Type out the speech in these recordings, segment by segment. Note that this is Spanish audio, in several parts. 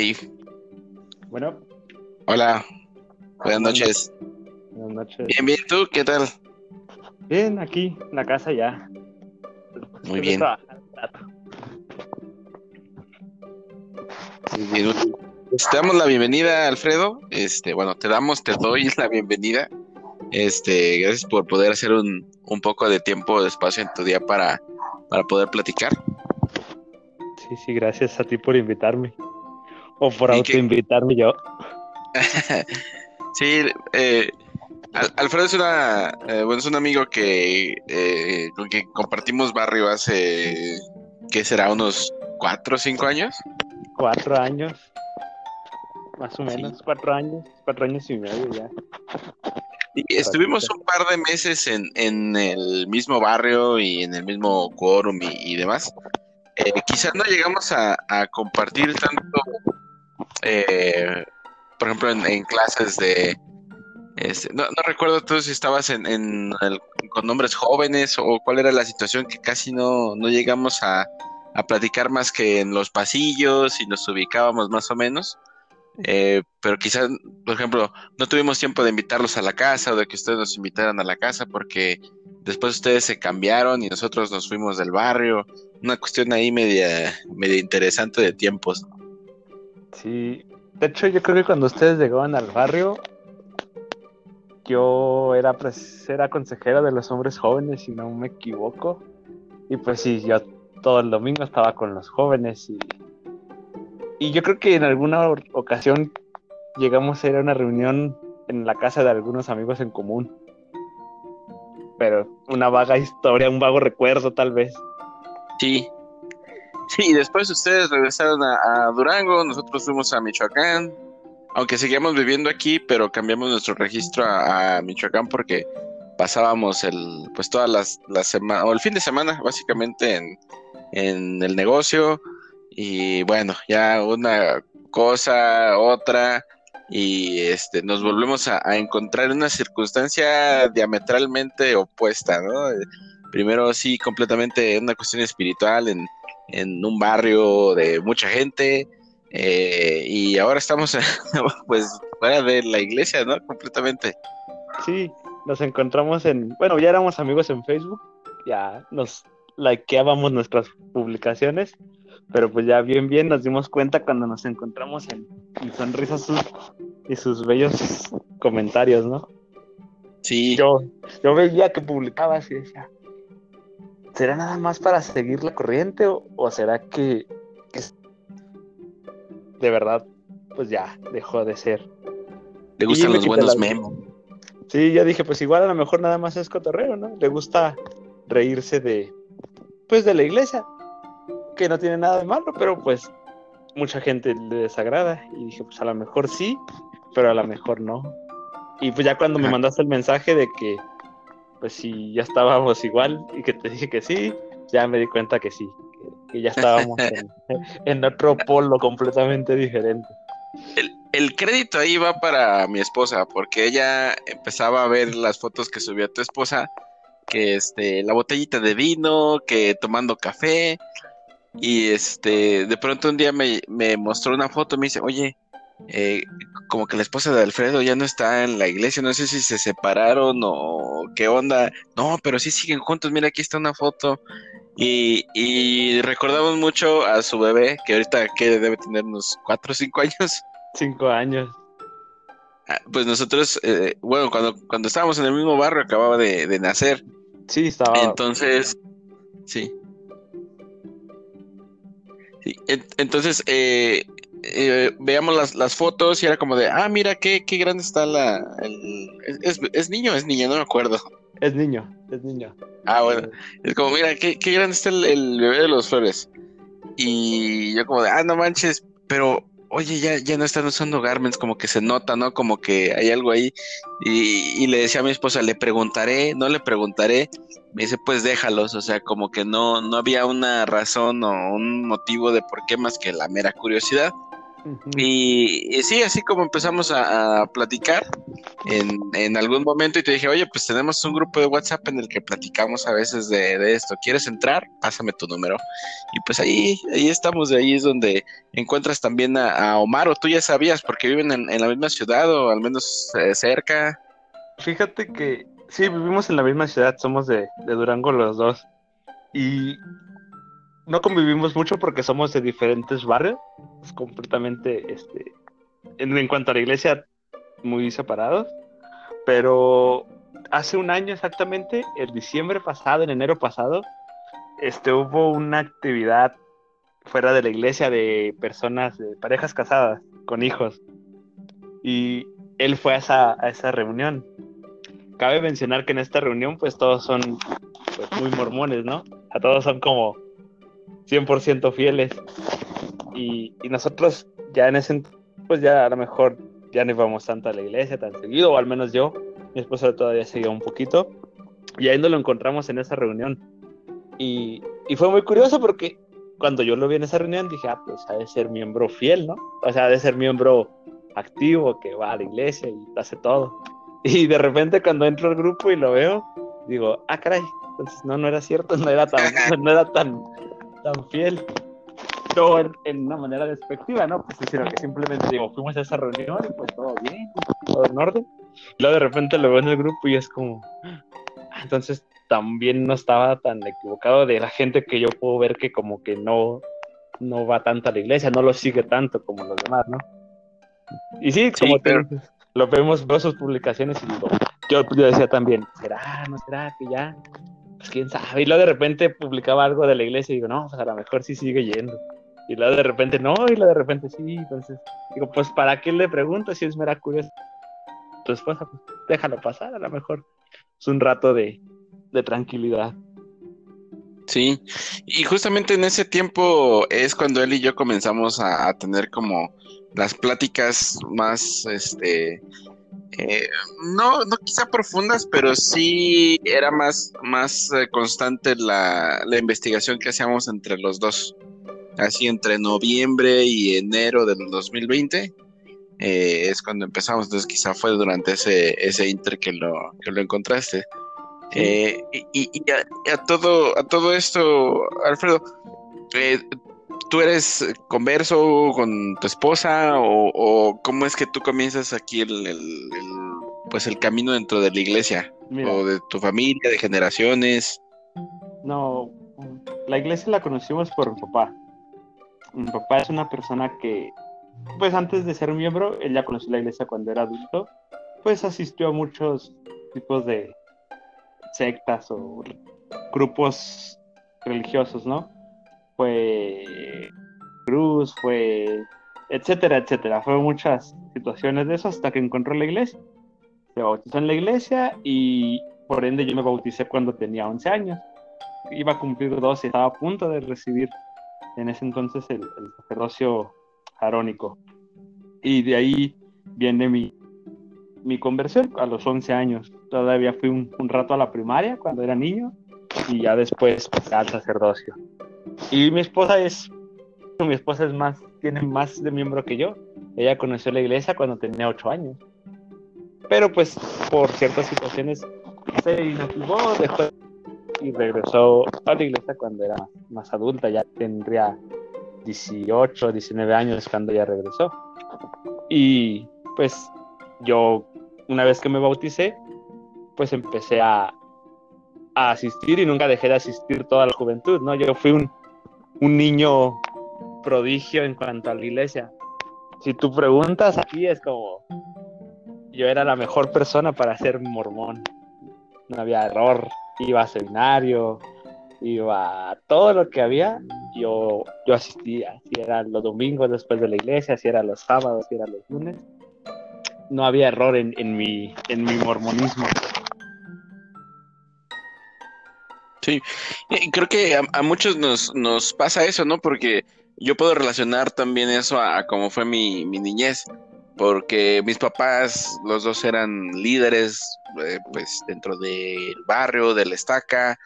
Hey. Bueno. Hola. Buenas noches. Buenas noches. Bien, bien, ¿tú qué tal? Bien, aquí, en la casa ya. Muy bien. Te damos la bienvenida, Alfredo. Este, bueno, te damos, te doy la bienvenida. Este, gracias por poder hacer un, un poco de tiempo, de espacio en tu día para, para poder platicar. Sí, sí, gracias a ti por invitarme. O por autoinvitarme yo. sí, eh, Alfredo es una eh, bueno es un amigo que eh, con quien compartimos barrio hace ¿qué será? unos cuatro o cinco años. Cuatro años, más o menos, cuatro años, cuatro años y medio ya. Y estuvimos un par de meses en, en el mismo barrio y en el mismo quórum y, demás. Eh, quizás no llegamos a, a compartir tanto eh, por ejemplo, en, clases de... Este, no, recuerdo tú si estabas en, con nombres jóvenes o cuál era la situación que casi no, no llegamos a, a platicar más que en los pasillos y nos ubicábamos más o menos. Eh, pero quizás, por ejemplo, no tuvimos tiempo de invitarlos a la casa o de que ustedes nos invitaran a la casa porque después ustedes se cambiaron y nosotros nos fuimos del barrio. Una cuestión ahí media, media interesante de tiempos. Sí, de hecho yo creo que cuando ustedes llegaban al barrio, yo era, era consejera de los hombres jóvenes, si no me equivoco. Y pues sí, yo todo el domingo estaba con los jóvenes y, y yo creo que en alguna ocasión llegamos a ir a una reunión en la casa de algunos amigos en común. Pero una vaga historia, un vago recuerdo tal vez. Sí, Sí, después ustedes regresaron a, Durango, nosotros fuimos a Michoacán, aunque seguíamos viviendo aquí, pero cambiamos nuestro registro a, Michoacán porque pasábamos el, pues todas las, las semanas, o el fin de semana, básicamente, en, en el negocio. Y bueno, ya una cosa, otra, y este, nos volvemos a, a encontrar en una circunstancia diametralmente opuesta, ¿no? Primero sí, completamente una cuestión espiritual en en un barrio de mucha gente eh, y ahora estamos pues fuera de la iglesia, ¿no? Completamente. Sí, nos encontramos en, bueno, ya éramos amigos en Facebook, ya nos likeábamos nuestras publicaciones, pero pues ya bien bien nos dimos cuenta cuando nos encontramos en, sonrisas sus, y sus bellos comentarios, ¿no? Sí. Yo, yo veía que publicabas y decía, ¿será nada más para seguir la corriente o, será que, de verdad, pues ya dejó de ser? Le gustan los buenos memes. Sí, yo dije, pues igual a lo mejor nada más es cotorreo, ¿no? Le gusta reírse de, pues de la iglesia, que no tiene nada de malo, pero pues mucha gente le desagrada. Y dije, pues a lo mejor sí, pero a lo mejor no. Y pues ya cuando me mandaste el mensaje de que pues si ya estábamos igual y que te dije que sí, ya me di cuenta que sí, que, ya estábamos en, otro polo completamente diferente. El, crédito ahí va para mi esposa, porque ella empezaba a ver las fotos que subía tu esposa, que este, la botellita de vino, que tomando café, y este, de pronto un día me, me mostró una foto, me dice, oye, eh, como que la esposa de Alfredo ya no está en la iglesia, no sé si se separaron o qué onda. No, pero sí siguen juntos, mira, aquí está una foto. Y, recordamos mucho a su bebé, que ahorita que debe tener unos 4 o 5 años. 5 años. Ah, pues nosotros, eh, bueno, cuando, cuando estábamos en el mismo barrio, acababa de, nacer. Sí, estaba. Entonces, sí. sí. entonces, eh, eh, veamos las, las, fotos y era como de, ah, mira qué, qué grande está la... es, es, niño es niña, no me acuerdo. Es niño, es niño. Ah, bueno. Es como, mira, qué, qué grande está el, el bebé de los flores. Y yo como de, ah, no manches, pero oye, ya, ya no están usando garments, como que se nota, ¿no? Como que hay algo ahí. Y, y, le decía a mi esposa, le preguntaré, no le preguntaré. Me dice, pues déjalos, o sea, como que no, no había una razón o un motivo de por qué más que la mera curiosidad y, sí, así como empezamos a, platicar en, en, algún momento y te dije, oye, pues tenemos un grupo de WhatsApp en el que platicamos a veces de, esto. ¿Quieres entrar? Pásame tu número. Y pues ahí, ahí estamos, de ahí es donde encuentras también a, Omar, o tú ya sabías, porque viven en, la misma ciudad o al menos eh, cerca. Fíjate que sí, vivimos en la misma ciudad, somos de, de Durango los dos. Y no convivimos mucho porque somos de diferentes barrios, completamente, este, en, cuanto a la iglesia, muy separados. Pero hace un año exactamente, el diciembre pasado, en enero pasado, este, hubo una actividad fuera de la iglesia de personas, de parejas casadas con hijos. Y él fue a esa, a esa reunión. Cabe mencionar que en esta reunión, pues todos son pues, muy mormones, ¿no? A todos son como 100% fieles. Y, nosotros ya en ese pues ya a lo mejor ya no íbamos tanto a la iglesia tan seguido, o al menos yo, mi esposa todavía seguía un poquito, y ahí nos lo encontramos en esa reunión. Y, y fue muy curioso porque cuando yo lo vi en esa reunión dije, ah, pues ha de ser miembro fiel, ¿no? O sea, ha de ser miembro activo, que va a la iglesia y hace todo. Y de repente cuando entro al grupo y lo veo, digo, ah, caray, entonces no, no era cierto, no era tan, no era tan, tan fiel. No en, una manera despectiva, ¿no? Pues sino que simplemente digo, fuimos a esa reunión y pues todo bien, todo en orden. Y luego de repente lo veo en el grupo y es como, ah, entonces también no estaba tan equivocado de la gente que yo puedo ver que como que no, no va tanto a la iglesia, no lo sigue tanto como los demás, ¿no? Y sí, como te lo vemos, veo sus publicaciones y digo, yo, yo decía también, ¿será, no será que ya pues quién sabe. Y luego de repente publicaba algo de la iglesia y digo, no, pues a lo mejor sí sigue yendo. Y luego de repente no, y luego de repente sí. Entonces, digo, pues ¿para qué le pregunto si es mera curiosidad? Tu esposa, pues déjalo pasar, a lo mejor es un rato de, de tranquilidad. Sí, y justamente en ese tiempo es cuando él y yo comenzamos a, a tener como las pláticas más, este, eh, no, no quizá profundas, pero sí era más, más eh, constante la, investigación que hacíamos entre los dos. Así entre noviembre y enero del 2020 eh, es cuando empezamos, entonces quizá fue durante ese, ese inter que lo, que lo encontraste. y, a, todo, a todo esto, Alfredo, ¿tú eres converso con tu esposa o, cómo es que tú comienzas aquí el, pues el camino dentro de la iglesia o de tu familia, de generaciones? No, la iglesia la conocimos por mi papá. Mi papá es una persona que, pues antes de ser miembro, él ya conoció la iglesia cuando era adulto, pues asistió a muchos tipos de sectas o grupos religiosos, ¿no? Fue cruz, fue etcétera, etcétera. Fue muchas situaciones de eso hasta que encontró la iglesia. Se bautizó en la iglesia y por ende yo me bauticé cuando tenía 11 años. Iba a cumplir 12, estaba a punto de recibir en ese entonces el, sacerdocio arónico. Y de ahí viene mi, mi conversión a los 11 años. Todavía fui un, un rato a la primaria cuando era niño y ya después al sacerdocio. Y mi esposa es, mi esposa es más, tiene más de miembro que yo. Ella conoció la iglesia cuando tenía ocho años. Pero pues por ciertas situaciones se inactivó, dejó y regresó a la iglesia cuando era más adulta, ya tendría 18, 19 años cuando ella regresó. Y pues yo, una vez que me bauticé, pues empecé a, a asistir y nunca dejé de asistir toda la juventud, ¿no? Yo fui un, un niño prodigio en cuanto a la iglesia. Si tú preguntas aquí es como yo era la mejor persona para ser mormón. No había error. Iba a seminario, iba a todo lo que había, yo, yo asistía. Si eran los domingos después de la iglesia, si eran los sábados, si eran los lunes. No había error en, en, mi, en mi mormonismo. Sí, creo que a, muchos nos, nos pasa eso, ¿no? Porque yo puedo relacionar también eso a, cómo fue mi, niñez, porque mis papás, los dos eran líderes, eh, pues dentro del barrio, de la estaca.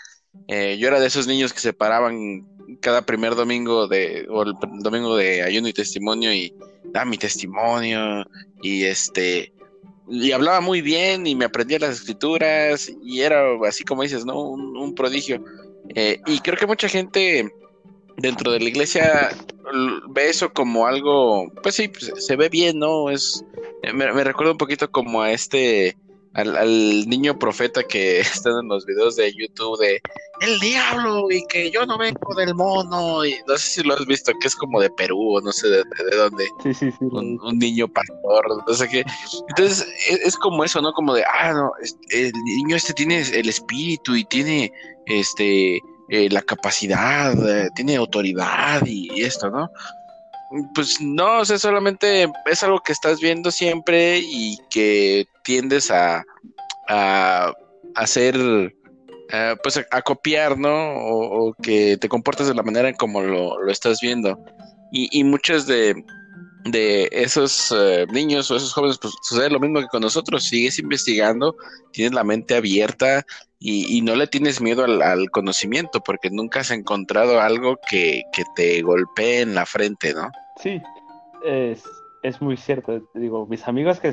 Eh, yo era de esos niños que se paraban cada primer domingo de, o el domingo de ayuno y testimonio y da mi testimonio y este, y hablaba muy bien y me aprendía las escrituras y era así como dices, ¿no? Un, prodigio. Eh, y creo que mucha gente dentro de la iglesia ve eso como algo, pues sí, pues, se ve bien, ¿no? Es, me, me recuerda un poquito como a este al, niño profeta que está en los videos de YouTube de el diablo y que yo no vengo del mono y no sé si lo has visto que es como de Perú o no sé de, dónde. Sí, sí, sí, un, niño pastor no sé qué. Entonces es, como eso no como de ah no el niño este tiene el espíritu y tiene este eh, la capacidad eh, tiene autoridad y esto no pues no, o sea, solamente es algo que estás viendo siempre y que tiendes a, a, hacer, eh, pues a, copiar, ¿no? O, que te comportes de la manera en como lo, estás viendo. Y, y muchos de, de esos eh, niños o esos jóvenes, pues sucede lo mismo que con nosotros, sigues investigando, tienes la mente abierta y, no le tienes miedo al, conocimiento porque nunca has encontrado algo que, que, te golpee en la frente, ¿no? Sí, es, es muy cierto. Digo, mis amigos que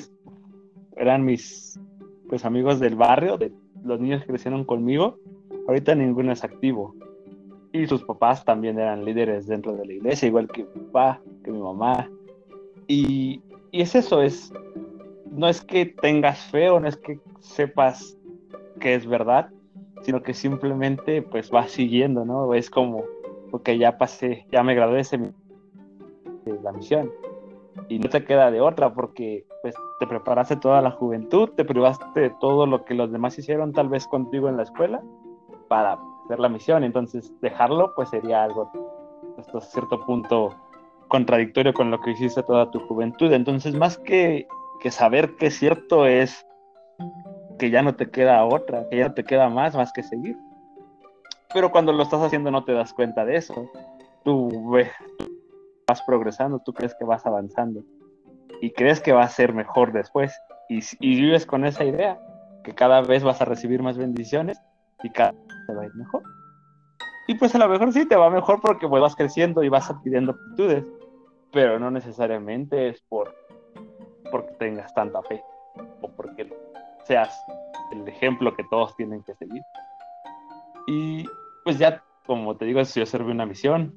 eran mis pues amigos del barrio, de los niños que crecieron conmigo, ahorita ninguno es activo. Y sus papás también eran líderes dentro de la iglesia, igual que mi papá, que mi mamá. Y, y es eso, es no es que tengas fe o no es que sepas que es verdad, sino que simplemente pues vas siguiendo, ¿no? Es como, porque ya pasé, ya me gradué la misión y no te queda de otra porque pues te preparaste toda la juventud, te privaste de todo lo que los demás hicieron tal vez contigo en la escuela para hacer la misión, entonces dejarlo pues sería algo hasta cierto punto contradictorio con lo que hiciste toda tu juventud, entonces más que, que saber que es cierto es que ya no te queda otra, que ya no te queda más más que seguir. Pero cuando lo estás haciendo no te das cuenta de eso. Tú vas progresando, tú crees que vas avanzando y crees que va a ser mejor después y, vives con esa idea que cada vez vas a recibir más bendiciones y cada vez te va a ir mejor. Y pues a lo mejor sí te va mejor porque pues vas creciendo y vas adquiriendo aptitudes, pero no necesariamente es por porque tengas tanta fe o porque seas el ejemplo que todos tienen que seguir. Y pues ya, como te digo, yo serví una misión,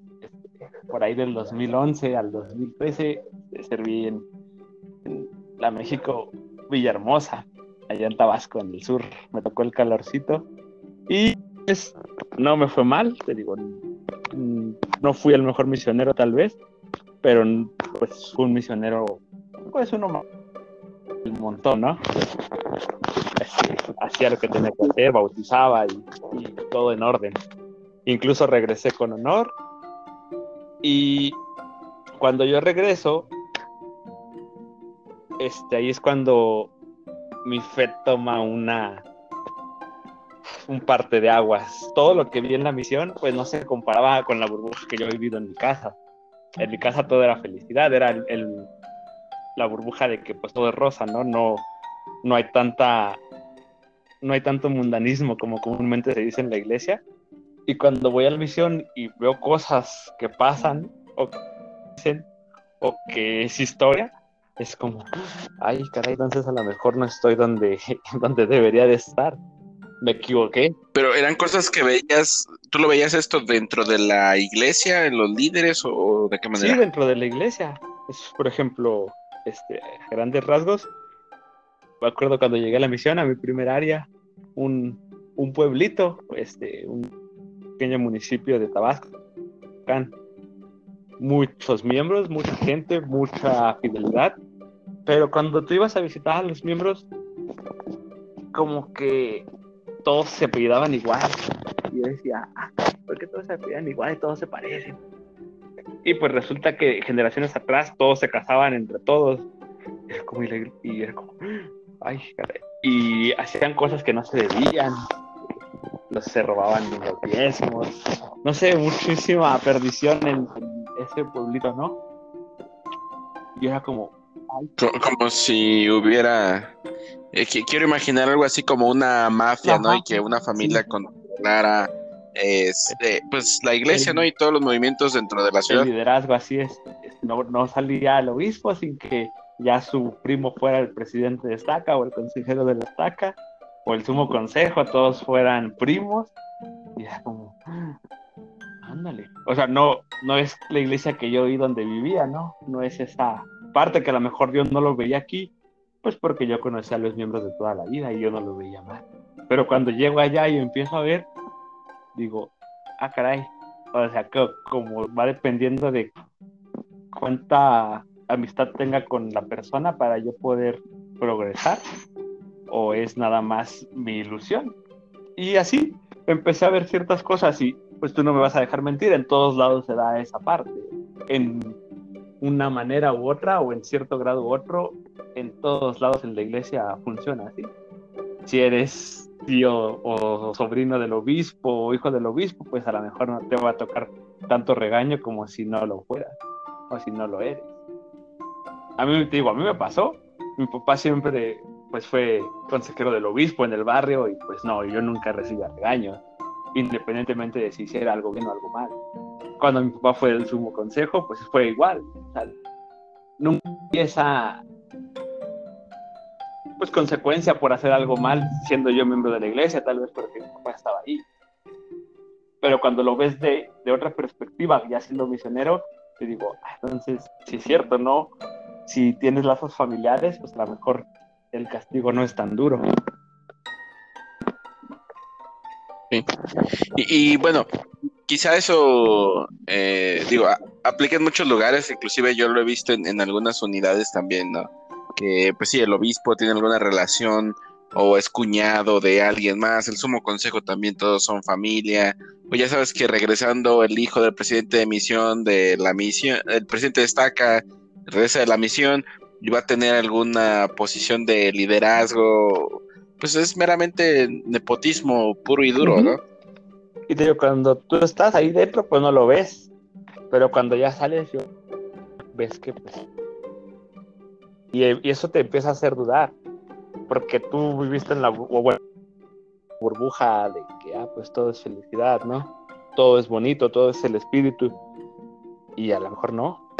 por ahí del 2011 al 2013 serví en, la México Villahermosa, allá en Tabasco, en el sur. Me tocó el calorcito y pues, no me fue mal, te digo, no fui el mejor misionero tal vez, pero pues un misionero, pues uno más, un montón, ¿no? Este, hacía lo que tenía que hacer, bautizaba y todo en orden. Incluso regresé con honor y cuando yo regreso, este, ahí es cuando mi fe toma una un parte de aguas. Todo lo que vi en la misión, pues no se comparaba con la burbuja que yo he vivido en mi casa. En mi casa todo era felicidad, era el, la burbuja de que pues todo es rosa, ¿no? No, no hay tanta, no hay tanto mundanismo como comúnmente se dice en la iglesia. Y cuando voy a la misión y veo cosas que pasan o que dicen o que es historia, es como, ay, caray, entonces a lo mejor no estoy donde, donde debería de estar. Me equivoqué. Pero eran cosas que veías, ¿tú lo veías esto dentro de la iglesia, en los líderes o de qué manera? Sí, dentro de la iglesia. Es, por ejemplo, este, grandes rasgos. Me acuerdo cuando llegué a la misión, a mi primer área, un, un pueblito, este, un pequeño municipio de Tabasco. Muchos miembros, mucha gente, mucha fidelidad. Pero cuando tú ibas a visitar a los miembros, como que todos se apellidaban igual. Y yo decía, ah, ¿por qué todos se apellidan igual y todos se parecen? Y pues resulta que generaciones atrás todos se casaban entre todos. Y, era como, ay, y hacían cosas que no se debían se robaban los diezmos, no sé, muchísima perdición en, ese pueblito, ¿no? Y era como... Como, si hubiera... Eh, quiero imaginar algo así como una mafia, ¿no? Y que una familia controlara este, pues la iglesia, ¿no? Y todos los movimientos dentro de la ciudad. El liderazgo, así es. No, no salía el obispo sin que ya su primo fuera el presidente de estaca o el consejero de la estaca o el sumo consejo, todos fueran primos. Y era como, ándale. O sea, no, no es la iglesia que yo oí donde vivía, ¿no? No es esa parte que a lo mejor Dios no lo veía aquí, pues porque yo conocía a los miembros de toda la vida y yo no lo veía mal. Pero cuando llego allá y empiezo a ver, digo, ah, caray. O sea, que como va dependiendo de cuánta amistad tenga con la persona para yo poder progresar o es nada más mi ilusión. Y así empecé a ver ciertas cosas y pues tú no me vas a dejar mentir, en todos lados se da esa parte. En una manera u otra o en cierto grado u otro, en todos lados en la iglesia funciona así. Si eres tío o sobrino del obispo o hijo del obispo, pues a lo mejor no te va a tocar tanto regaño como si no lo fueras o si no lo eres. A mí te digo, a mí me pasó. Mi papá siempre pues fue consejero del obispo en el barrio y pues no, yo nunca recibí regaños, independientemente de si hiciera algo bien o algo mal. Cuando mi papá fue del sumo consejo, pues fue igual. nunca esa pues consecuencia por hacer algo mal siendo yo miembro de la iglesia, tal vez porque mi papá estaba ahí. Pero cuando lo ves de, de otra perspectiva, ya siendo misionero, te digo, ah, entonces, si es cierto, ¿no? Si tienes lazos familiares, pues a lo mejor el castigo no es tan duro. Y, bueno, quizá eso, eh, digo, aplica en muchos lugares, inclusive yo lo he visto en, algunas unidades también, ¿no? Que pues sí, el obispo tiene alguna relación o es cuñado de alguien más, el sumo consejo también todos son familia, o ya sabes que regresando el hijo del presidente de misión de la misión, el presidente destaca, regresa de la misión, va a tener alguna posición de liderazgo, pues es meramente nepotismo puro y duro, ¿no? Y te digo, cuando tú estás ahí dentro, pues no lo ves, pero cuando ya sales, ves que pues... Y, eso te empieza a hacer dudar, porque tú viviste en la burbuja de que, ah, pues todo es felicidad, ¿no? Todo es bonito, todo es el espíritu, y a lo mejor no.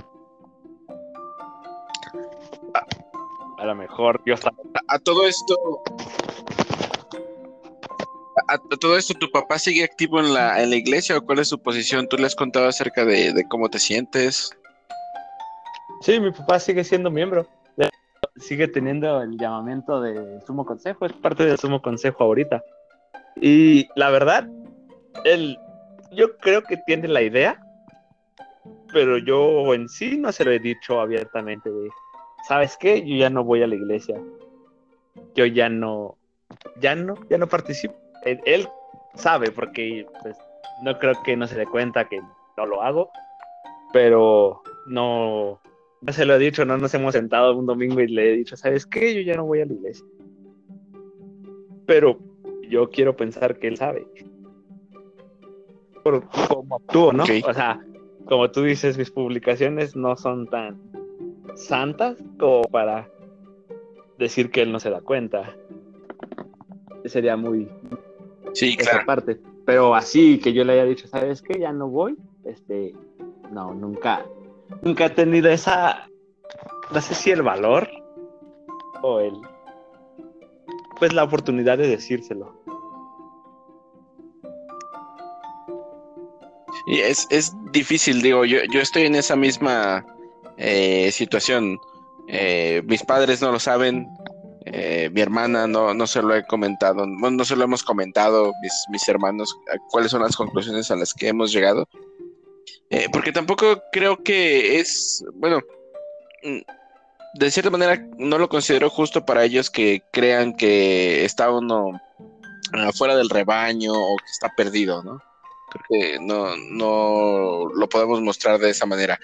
A lo mejor yo estaba... A, todo esto... A, todo esto, ¿tu papá sigue activo en la, en la iglesia o cuál es su posición? ¿Tú le has contado acerca de, cómo te sientes? Sí, mi papá sigue siendo miembro. Sigue teniendo el llamamiento del sumo consejo, es parte del sumo consejo ahorita. Y la verdad, él, yo creo que tiene la idea, pero yo en sí no se lo he dicho abiertamente de, ¿sabes qué? Yo ya no voy a la iglesia. Yo ya no, ya no, ya no participo. Él, sabe porque pues, no creo que no se dé cuenta que no lo hago, pero no, no se lo he dicho, no nos hemos sentado un domingo y le he dicho, ¿sabes qué? Yo ya no voy a la iglesia. Pero yo quiero pensar que él sabe. Por cómo actúo, ¿no? O sea, como tú dices, mis publicaciones no son tan santas como para decir que él no se da cuenta. Sería muy sí, esa parte. Pero así que yo le haya dicho, ¿sabes qué? Ya no voy. Este, no, nunca, nunca he tenido esa, no sé si el valor o el, pues la oportunidad de decírselo. Y es, es difícil, digo, yo, yo estoy en esa misma eh, situación. Eh, mis padres no lo saben, eh, mi hermana no, no se lo he comentado, no se lo hemos comentado, mis, mis hermanos, cuáles son las conclusiones a las que hemos llegado. porque tampoco creo que es, bueno, mm, de cierta manera no lo considero justo para ellos que crean que está uno afuera del rebaño o que está perdido, ¿no? Creo que no, no lo podemos mostrar de esa manera.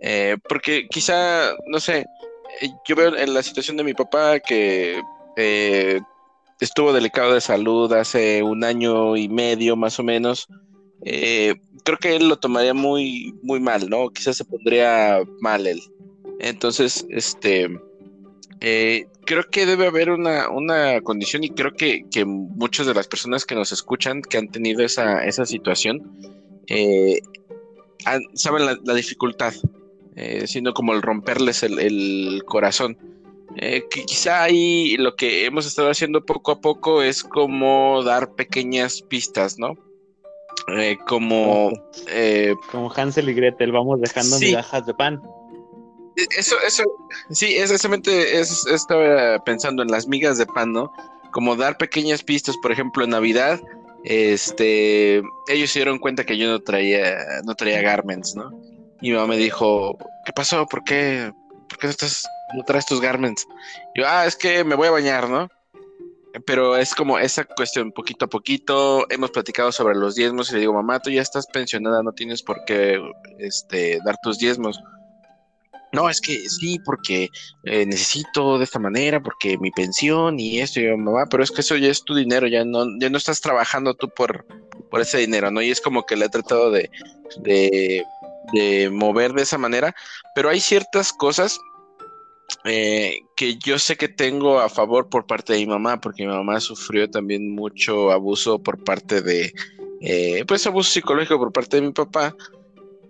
Eh, porque quizá, no sé, eh, yo veo en la situación de mi papá que eh, estuvo delicado de salud hace un año y medio más o menos, eh, creo que él lo tomaría muy, muy mal, ¿no? Quizás se pondría mal él. Entonces, este, eh, creo que debe haber una, una condición y creo que, que, muchas de las personas que nos escuchan que han tenido esa, esa situación eh, saben la, dificultad, eh, sino como el romperles el, corazón. que quizá ahí lo que hemos estado haciendo poco a poco es como dar pequeñas pistas, ¿no? como como Hansel y Gretel, vamos dejando migajas de pan. Eso, eso, sí, exactamente, es, estaba pensando en las migas de pan, ¿no? Como dar pequeñas pistas, por ejemplo, en Navidad, este, ellos se dieron cuenta que yo no traía, no traía garments, ¿no? Y mi mamá me dijo, ¿qué pasó? ¿Por qué, por qué no, estás, traes tus garments? yo, ah, es que me voy a bañar, ¿no? Pero es como esa cuestión, poquito a poquito, hemos platicado sobre los diezmos y le digo, mamá, tú ya estás pensionada, no tienes por qué este, dar tus diezmos no, es que sí, porque eh, necesito de esta manera, porque mi pensión y esto, y yo, mamá, pero es que eso ya es tu dinero, ya no, ya no estás trabajando tú por, por ese dinero, ¿no? Y es como que le he tratado de, de mover de esa manera, pero hay ciertas cosas eh, que yo sé que tengo a favor por parte de mi mamá, porque mi mamá sufrió también mucho abuso por parte de, eh, pues abuso psicológico por parte de mi papá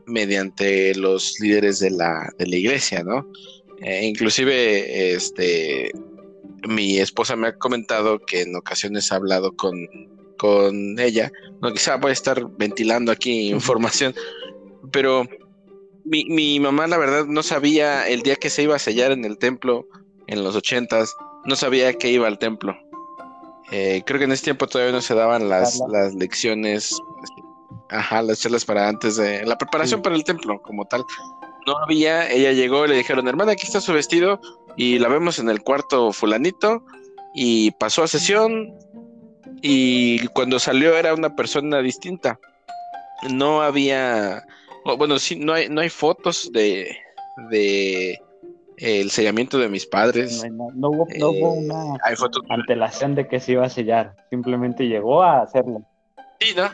mediante los líderes de la, de la iglesia, ¿no? Eh, inclusive, este, mi esposa me ha comentado que en ocasiones ha hablado con, con ella, no quizá voy a estar ventilando aquí información, pero mi, mi, mamá la verdad no sabía el día que se iba a sellar en el templo en los ochentas, no sabía que iba al templo. Eh, creo que en ese tiempo todavía no se daban las, las lecciones Ajá, las charlas para antes de la preparación para el templo, como tal. No había, ella llegó y le dijeron, hermana, aquí está su vestido, y la vemos en el cuarto fulanito, y pasó a sesión, y cuando salió era una persona distinta. No había, bueno, sí, no hay, no hay fotos de, de el sellamiento de mis padres. No, hubo, no hubo eh, una antelación de que se iba a sellar, simplemente llegó a hacerlo. Sí, ¿no?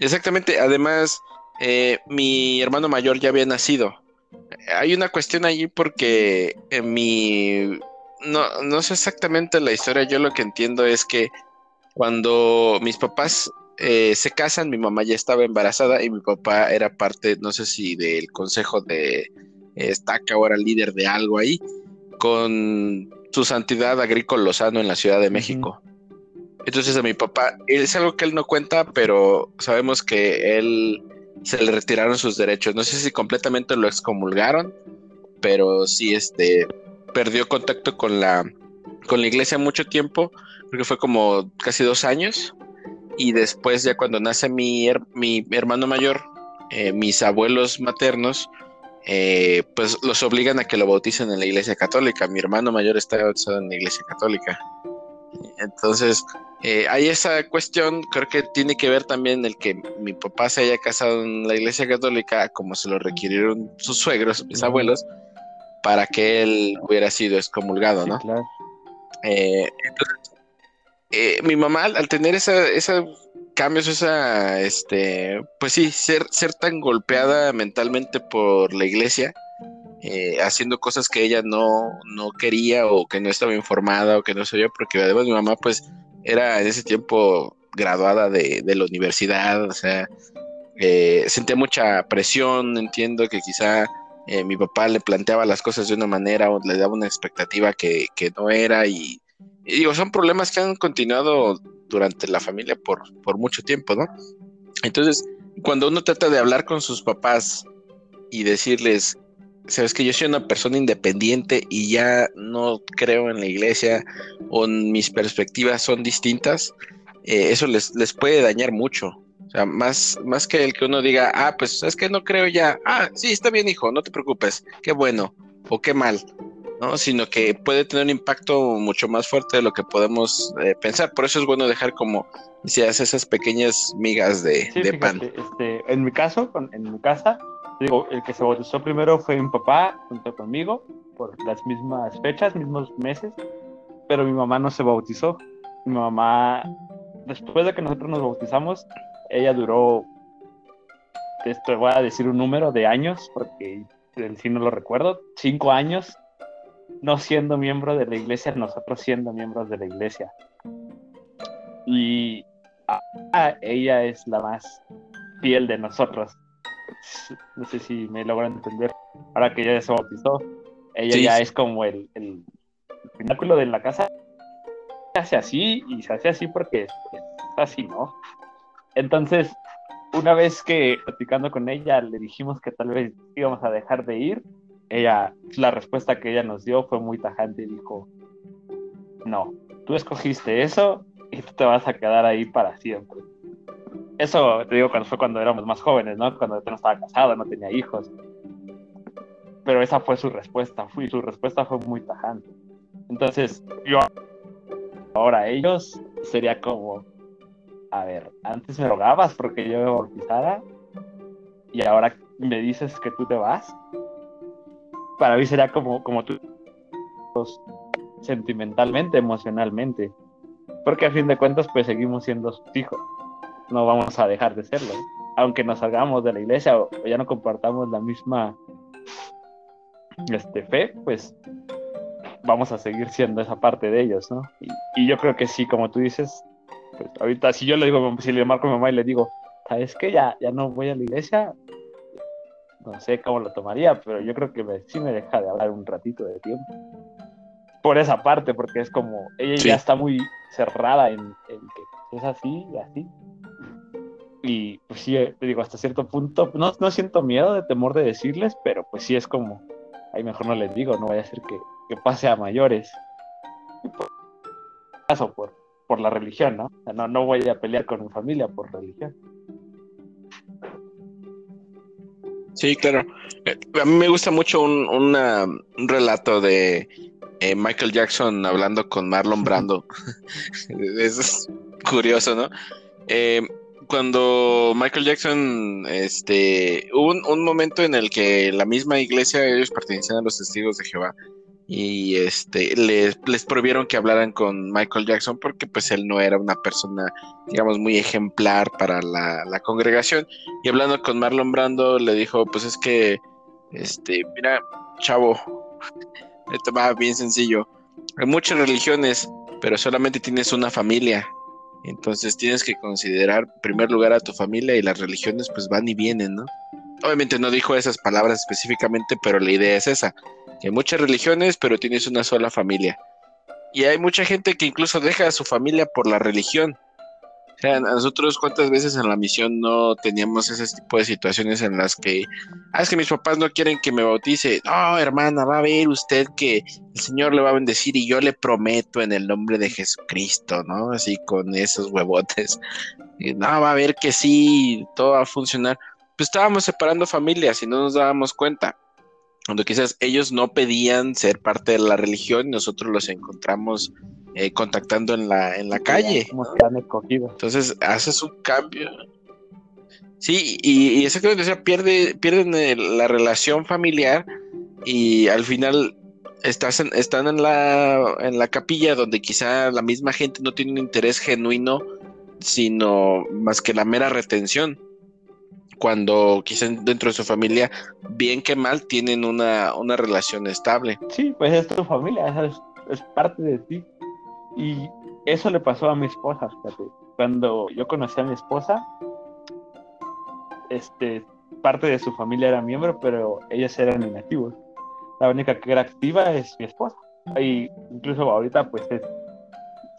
Exactamente, además, eh, mi hermano mayor ya había nacido. Hay una cuestión allí porque en mi... No, no sé exactamente la historia, yo lo que entiendo es que cuando mis papás eh, se casan, mi mamá ya estaba embarazada y mi papá era parte, no sé si del consejo de Estaca era líder de algo ahí, con su santidad agrícola Lozano en la Ciudad de México. Entonces a mi papá, es algo que él no cuenta, pero sabemos que él se le retiraron sus derechos. No sé si completamente lo excomulgaron, pero sí este perdió contacto con la con la iglesia mucho tiempo, porque fue como casi dos años. Y después ya cuando nace mi, mi hermano mayor, eh, mis abuelos maternos, eh, pues los obligan a que lo bauticen en la iglesia católica. Mi hermano mayor está bautizado en la iglesia católica. Entonces, eh, hay esa cuestión, creo que tiene que ver también el que mi papá se haya casado en la iglesia católica, como se lo requirieron sus suegros, mis abuelos, para que él hubiera sido excomulgado, ¿no? Eh, entonces, eh, mi mamá, al tener esa, esa cambios, esa, este, pues sí, ser, ser tan golpeada mentalmente por la iglesia, haciendo cosas que ella no, no quería o que no estaba informada o que no sabía, porque además mi mamá, pues, era en ese tiempo graduada de, la universidad, o sea, eh, sentía mucha presión, entiendo que quizá eh, mi papá le planteaba las cosas de una manera o le daba una expectativa que, no era y, digo, son problemas que han continuado durante la familia por, por mucho tiempo, ¿no? Entonces, cuando uno trata de hablar con sus papás y decirles, sabes que yo soy una persona independiente y ya no creo en la iglesia o mis perspectivas son distintas, eh, eso les, les puede dañar mucho. Más, más que el que uno diga, ah, pues es que no creo ya, ah, sí, está bien, hijo, no te preocupes, qué bueno o qué mal, ¿no? Sino que puede tener un impacto mucho más fuerte de lo que podemos eh, pensar. Por eso es bueno dejar como, decías, esas pequeñas migas de, pan. Este, en mi caso, en mi casa, Digo, el que se bautizó primero fue mi papá junto conmigo, por las mismas fechas, mismos meses. pero mi mamá no se bautizó. Mi mamá, después de que nosotros nos bautizamos, ella duró, te voy a decir un número de años, porque en sí no lo recuerdo, cinco años no siendo miembro de la iglesia, nosotros siendo miembros de la iglesia. Y ella es la más fiel de nosotros. No sé si me logro entender. Ahora que ella se bautizó, ella ya es como el, el, pináculo de la casa. Se hace así y se hace así porque es, así, ¿no? Entonces, una vez que platicando con ella le dijimos que tal vez íbamos a dejar de ir, ella, la respuesta que ella nos dio fue muy tajante y dijo, no, tú escogiste eso y tú te vas a quedar ahí para siempre. Eso te digo cuando fue cuando éramos más jóvenes, ¿no? Cuando no estaba casado, no tenía hijos. Pero esa fue su respuesta, fui, su respuesta fue muy tajante. Entonces, yo ahora ellos sería como, a ver, antes me rogabas porque yo me bautizara y ahora me dices que tú te vas. Para mí sería como, como tú, sentimentalmente, emocionalmente. Porque a fin de cuentas, pues seguimos siendo sus hijos. No vamos a dejar de serlo. Aunque nos salgamos de la iglesia o ya no compartamos la misma este, fe, pues vamos a seguir siendo esa parte de ellos, ¿no? Y, yo creo que sí, como tú dices, pues ahorita si yo le digo, si le marco a mi mamá y le digo, ¿sabes qué? Ya, ya no voy a la iglesia, no sé cómo lo tomaría, pero yo creo que sí me deja de hablar un ratito de tiempo. Por esa parte, porque es como, ella ya está muy cerrada en, que es así y así. Y pues sí, te digo, hasta cierto punto, no, no siento miedo de temor de decirles, pero pues sí es como, ahí mejor no les digo, no vaya a ser que, que pase a mayores. caso, por, por la religión, ¿no? ¿no? No voy a pelear con mi familia por religión. Sí, claro. Eh, a mí me gusta mucho un, un relato de eh, Michael Jackson hablando con Marlon Brando. Es curioso, ¿no? Eh, cuando Michael Jackson, este, hubo un, momento en el que la misma iglesia, ellos pertenecían a los testigos de Jehová, y este, les, les prohibieron que hablaran con Michael Jackson porque pues él no era una persona, digamos, muy ejemplar para la, la congregación. Y hablando con Marlon Brando, le dijo, pues es que, este, mira, chavo, esto va bien sencillo. Hay muchas religiones, pero solamente tienes una familia. Entonces tienes que considerar en primer lugar a tu familia y las religiones pues van y vienen, ¿no? Obviamente no dijo esas palabras específicamente, pero la idea es esa, que hay muchas religiones, pero tienes una sola familia. Y hay mucha gente que incluso deja a su familia por la religión. O sea, nosotros cuántas veces en la misión no teníamos ese tipo de situaciones en las que, ah, es que mis papás no quieren que me bautice. No, hermana, va a ver usted que el Señor le va a bendecir y yo le prometo en el nombre de Jesucristo, ¿no? Así con esos huevotes. no, va a ver que sí, todo va a funcionar. Pues estábamos separando familias y no nos dábamos cuenta cuando quizás ellos no pedían ser parte de la religión y nosotros los encontramos eh, contactando en la, en la calle. Entonces haces un cambio. Sí, y, y exactamente, o sea, pierde, pierden la relación familiar y al final estás están en la, en la capilla donde quizá la misma gente no tiene un interés genuino, sino más que la mera retención cuando quizá dentro de su familia, bien que mal, tienen una, relación estable. Sí, pues es tu familia, es, es, parte de ti. Y eso le pasó a mi esposa, fíjate. Cuando yo conocí a mi esposa, este, parte de su familia era miembro, pero ellos eran inactivos. La única que era activa es mi esposa. Y incluso ahorita, pues,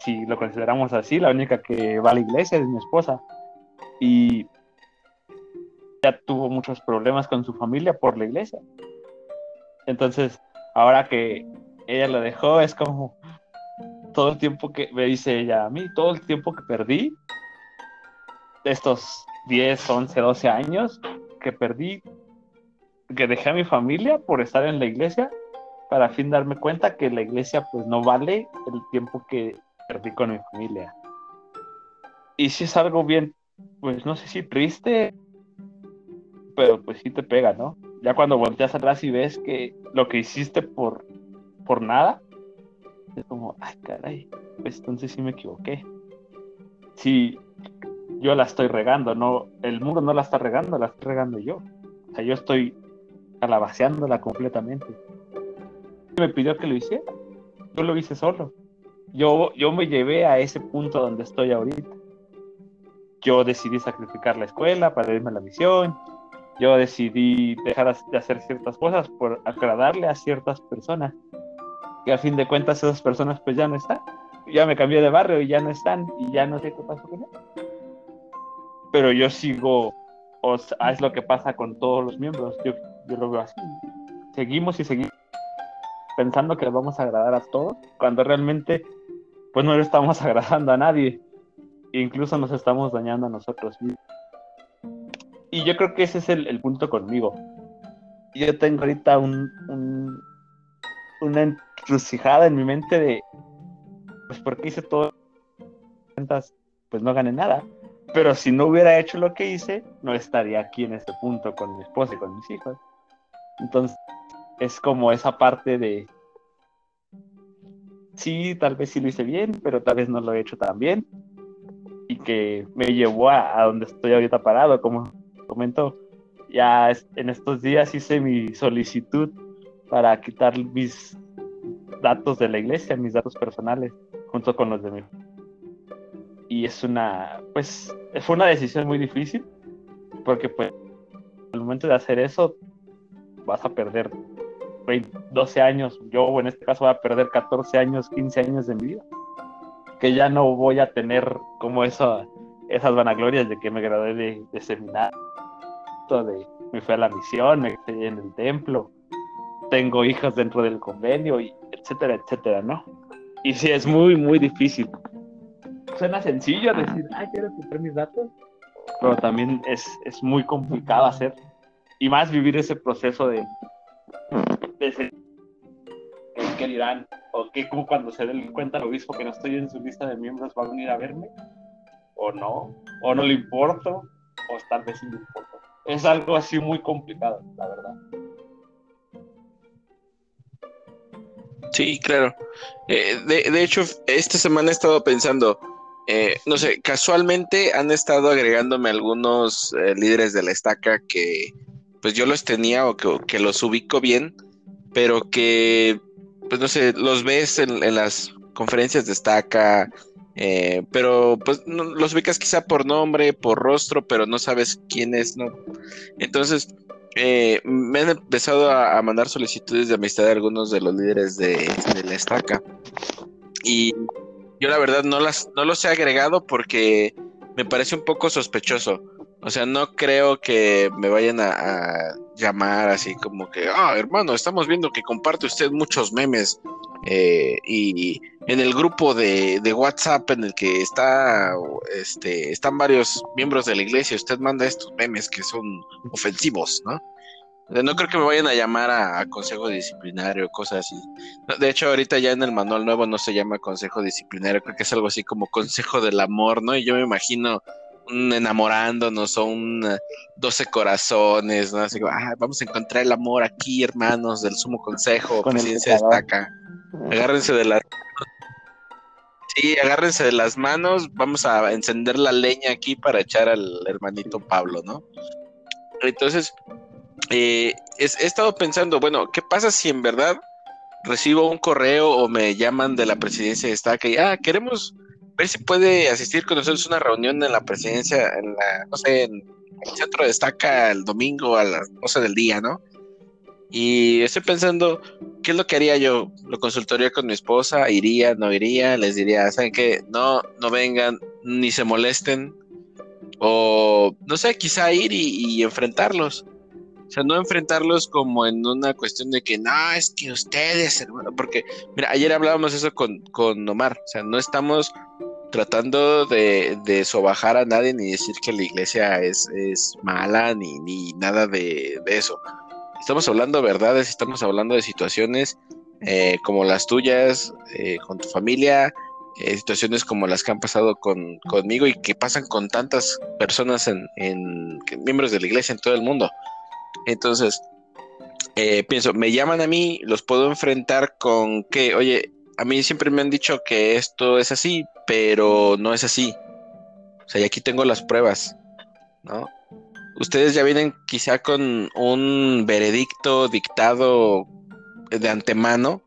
si lo consideramos así, la única que va a la iglesia es mi esposa. Y ya tuvo muchos problemas con su familia por la iglesia. Entonces, ahora que ella lo dejó, es como todo el tiempo que me dice ella a mí, todo el tiempo que perdí, estos 10, 11, 12 años que perdí, que dejé a mi familia por estar en la iglesia, para a fin darme cuenta que la iglesia pues no vale el tiempo que perdí con mi familia. Y si es algo bien, pues no sé si triste, pero pues sí te pega, ¿no? Ya cuando volteas atrás y ves que lo que hiciste por, por nada, Es como, ay, caray, pues entonces sí me equivoqué. Sí, yo la estoy regando, no, el mundo no la está regando, la estoy regando yo. O sea, yo estoy calabaceándola completamente. Me pidió que lo hiciera, yo lo hice solo. Yo, yo me llevé a ese punto donde estoy ahorita. Yo decidí sacrificar la escuela para irme a la misión. Yo decidí dejar de hacer ciertas cosas por agradarle a ciertas personas. Y a fin de cuentas esas personas pues ya no están. Ya me cambié de barrio y ya no están y ya no sé qué pasó con él pero yo sigo, o es lo que pasa con todos los miembros, yo, yo lo veo así. Seguimos y seguimos pensando que le vamos a agradar a todos, cuando realmente pues no le estamos agradando a nadie, incluso nos estamos dañando a nosotros mismos. Yo creo que ese es el, punto conmigo. Yo tengo ahorita un, un, una encrucijada en mi mente de, pues porque hice todo, pues no gané nada pero si no hubiera hecho lo que hice, no estaría aquí en este punto con mi esposa y con mis hijos. Entonces, es como esa parte de, sí, tal vez sí lo hice bien, pero tal vez no lo he hecho tan bien. Y que me llevó a, donde estoy ahorita parado, como comentó. Ya en estos días hice mi solicitud para quitar mis datos de la iglesia, mis datos personales, junto con los de mi y es una, pues, fue una decisión muy difícil, porque pues, al momento de hacer eso, vas a perder 12 años, yo en este caso voy a perder 14 años, 15 años de mi vida, que ya no voy a tener como eso, esas vanaglorias de que me gradué de, de seminario, de me fui a la misión, me quedé en el templo, tengo hijas dentro del convenio, y etcétera, etcétera, ¿no? Y sí, es muy, muy difícil suena sencillo decir, ay, quiero comprar mis datos, pero también es, es muy complicado hacer. Y más vivir ese proceso de, de ¿qué dirán? O que como cuando se den cuenta el obispo que no estoy en su lista de miembros va a venir a verme, o no, o no le importo, o tal vez sí le importa. Es algo así muy complicado, la verdad. Sí, claro. Eh, de, de, hecho, esta semana he estado pensando, eh, no sé, casualmente han estado agregándome algunos eh, líderes de la estaca que pues yo los tenía o que, los ubico bien, pero que pues no sé, los ves en, las conferencias de estaca, eh, pero pues los ubicas quizá por nombre, por rostro, pero no sabes quién es, ¿no? Entonces, me han empezado a, mandar solicitudes de amistad de algunos de los líderes de, de la estaca. Y yo la verdad no las no los he agregado porque me parece un poco sospechoso. O sea, no creo que me vayan a, llamar así como que, ah, hermano, estamos viendo que comparte usted muchos memes eh, y en el grupo de, de, WhatsApp en el que está, este, están varios miembros de la iglesia, usted manda estos memes que son ofensivos, ¿no? No creo que me vayan a llamar a, consejo disciplinario o cosas así. De hecho, ahorita ya en el manual nuevo no se llama consejo disciplinario, creo que es algo así como consejo del amor, ¿no? Y yo me imagino un enamorándonos o un 12 corazones, ¿no? Así como, ah, vamos a encontrar el amor aquí, hermanos del sumo consejo, Con presidencia destaca. Agárrense de las Sí, agárrense de las manos, vamos a encender la leña aquí para echar al hermanito Pablo, ¿no? Entonces, eh, he, estado pensando, bueno, ¿qué pasa si en verdad recibo un correo o me llaman de la presidencia de Estaca y, ah, queremos ver si puede asistir con nosotros una reunión en la presidencia, en la, no sé, en el centro de Estaca el domingo a las 12 del día, ¿no? Y estoy pensando, ¿qué es lo que haría yo? Lo consultaría con mi esposa, iría, no iría, les diría, ¿saben qué? No, no vengan, ni se molesten. O, no sé, quizá ir y enfrentarlos. O sea, no enfrentarlos como en una cuestión de que no, es que ustedes, hermano, porque, mira, ayer hablábamos eso con, con Omar, o sea, no estamos tratando de, de sobajar a nadie ni decir que la iglesia es, es mala ni, ni nada de, eso. Estamos hablando de verdades, estamos hablando de situaciones eh, como las tuyas, eh, con tu familia, eh, situaciones como las que han pasado con, conmigo y que pasan con tantas personas en, en miembros de la iglesia en todo el mundo. Entonces, eh, pienso, me llaman a mí, los puedo enfrentar con que, oye, a mí siempre me han dicho que esto es así, pero no es así. O sea, y aquí tengo las pruebas, ¿no? Ustedes ya vienen quizá con un veredicto dictado de antemano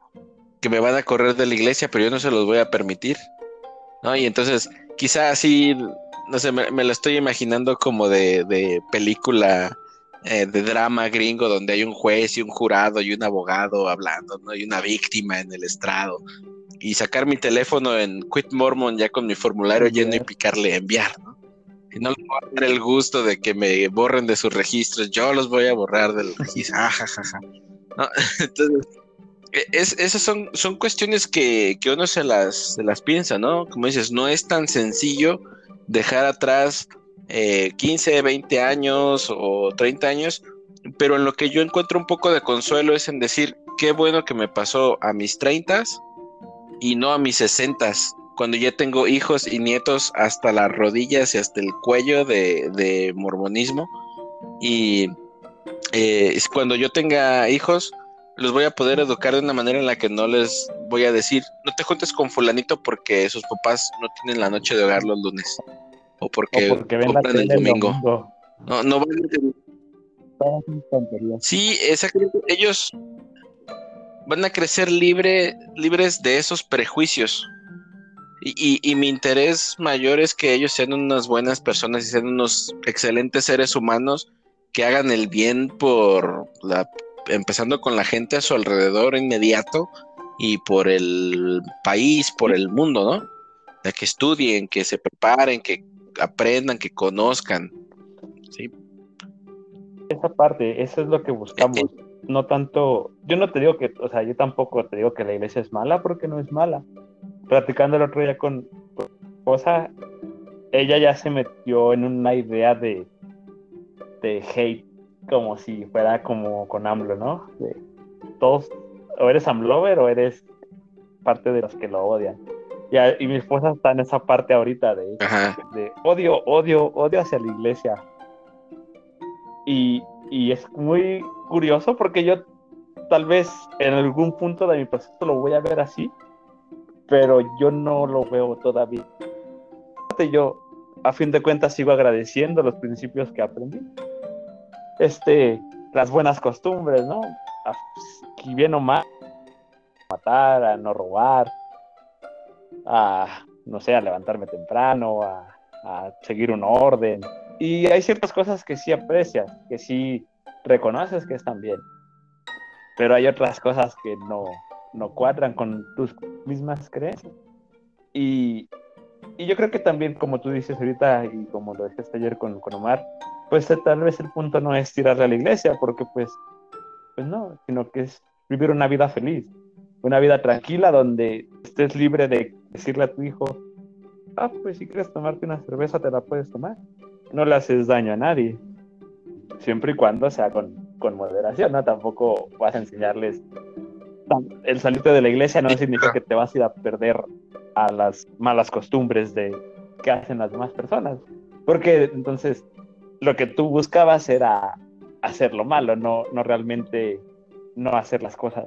que me van a correr de la iglesia, pero yo no se los voy a permitir, ¿no? Y entonces, quizá así, no sé, me, lo estoy imaginando como de, de película eh, de drama gringo donde hay un juez y un jurado y un abogado hablando, ¿no? Y una víctima en el estrado. Y sacar mi teléfono en Quit Mormon ya con mi formulario lleno y picarle enviar, ¿no? Y no les a dar el gusto de que me borren de sus registros, yo los voy a borrar del registro. Ah, ¿No? Entonces, e, es, esas son, son cuestiones que, que uno se las, se las piensa, ¿no? Como dices, no es tan sencillo dejar atrás 15, eh, 20 años o 30 años, pero en lo que yo encuentro un poco de consuelo es en decir, qué bueno que me pasó a mis 30 y no a mis 60 cuando ya tengo hijos y nietos hasta las rodillas y hasta el cuello de, mormonismo. Y eh, cuando yo tenga hijos, los voy a poder educar de una manera en la que no les voy a decir, no te juntes con fulanito porque sus papás no tienen la noche de hogar los lunes o porque, compran el domingo. No, no Sí, exactamente. Ellos van a crecer libre, libres de esos prejuicios. Y, y, mi interés mayor es que ellos sean unas buenas personas y sean unos excelentes seres humanos que hagan el bien por la, empezando con la gente a su alrededor inmediato y por el país, por el mundo, ¿no? De que estudien, que se preparen, que aprendan, que conozcan. ¿sí? Esa parte, eso es lo que buscamos. Eh, eh. no tanto, yo no te digo que, o sea, yo tampoco te digo que la iglesia es mala porque no es mala. Platicando el otro día con, cosa, ella ya se metió en una idea de, de hate, como si fuera como con AMLO, ¿no? De, todos, o eres AMLover o eres parte de los que lo odian. Y, mi esposa está en esa parte ahorita de, de odio, odio, odio hacia la iglesia. Y, es muy curioso porque yo tal vez en algún punto de mi proceso lo voy a ver así, pero yo no lo veo todavía. Yo, a fin de cuentas, sigo agradeciendo los principios que aprendí. Este, las buenas costumbres, ¿no? Y bien o mal, matar, a no robar, a, no sé, a levantarme temprano, a, seguir un orden. Y hay ciertas cosas que sí aprecias, que sí reconoces que están bien. Pero hay otras cosas que no, no cuadran con tus mismas creencias. Y, y, yo creo que también, como tú dices ahorita y como lo dijiste ayer con, con Omar, pues eh, tal vez el punto no es tirarle a la iglesia, porque pues, pues no, sino que es vivir una vida feliz, una vida tranquila donde estés libre de decirle a tu hijo, ah, pues si quieres tomarte una cerveza te la puedes tomar. No le haces daño a nadie, siempre y cuando sea con, con moderación, ¿no? Tampoco vas a enseñarles el salirte de la iglesia no significa que te vas a ir a perder a las malas costumbres de que hacen las demás personas. Porque entonces lo que tú buscabas era hacer lo malo, no, no realmente no hacer las cosas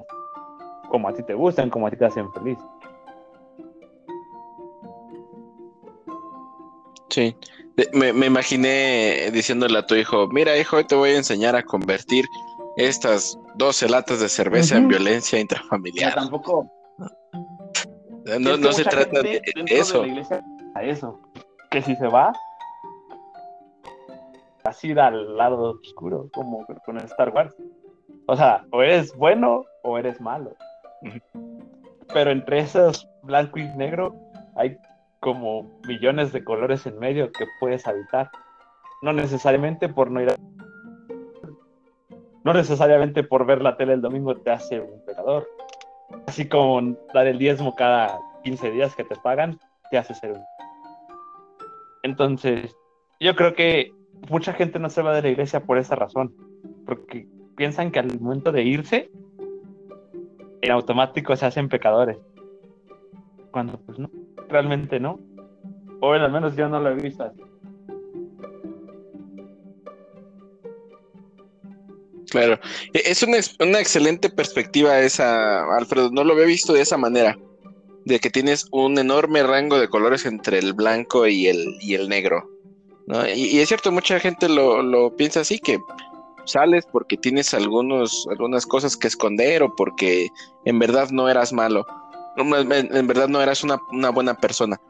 como a ti te gustan, como a ti te hacen feliz. Sí, me, imaginé diciéndole a tu hijo, mira hijo, hoy te voy a enseñar a convertir estas 12 latas de cerveza en violencia intrafamiliar. tampoco. No, se trata de eso. a eso. Que si se va, así da al lado oscuro, como con Star Wars. O sea, o eres bueno o eres malo. Pero entre esos blanco y negro hay como millones de colores en medio que puedes habitar. No necesariamente por no ir a... No necesariamente por ver la tele el domingo te hace un pecador. Así como dar el diezmo cada 15 días que te pagan, te hace ser un... Entonces, yo creo que mucha gente no se va de la iglesia por esa razón. Porque piensan que al momento de irse, en automático se hacen pecadores. Cuando pues no realmente no. O al menos yo no lo he visto así. Claro, e, es una, una, excelente perspectiva esa, Alfredo, no lo había visto de esa manera. de que tienes un enorme rango de colores entre el blanco y el, y el negro. ¿no? Y, es cierto, mucha gente lo, lo, piensa así, que sales porque tienes algunos, algunas cosas que esconder o porque en verdad no eras malo, en, verdad no eras una, una, buena persona.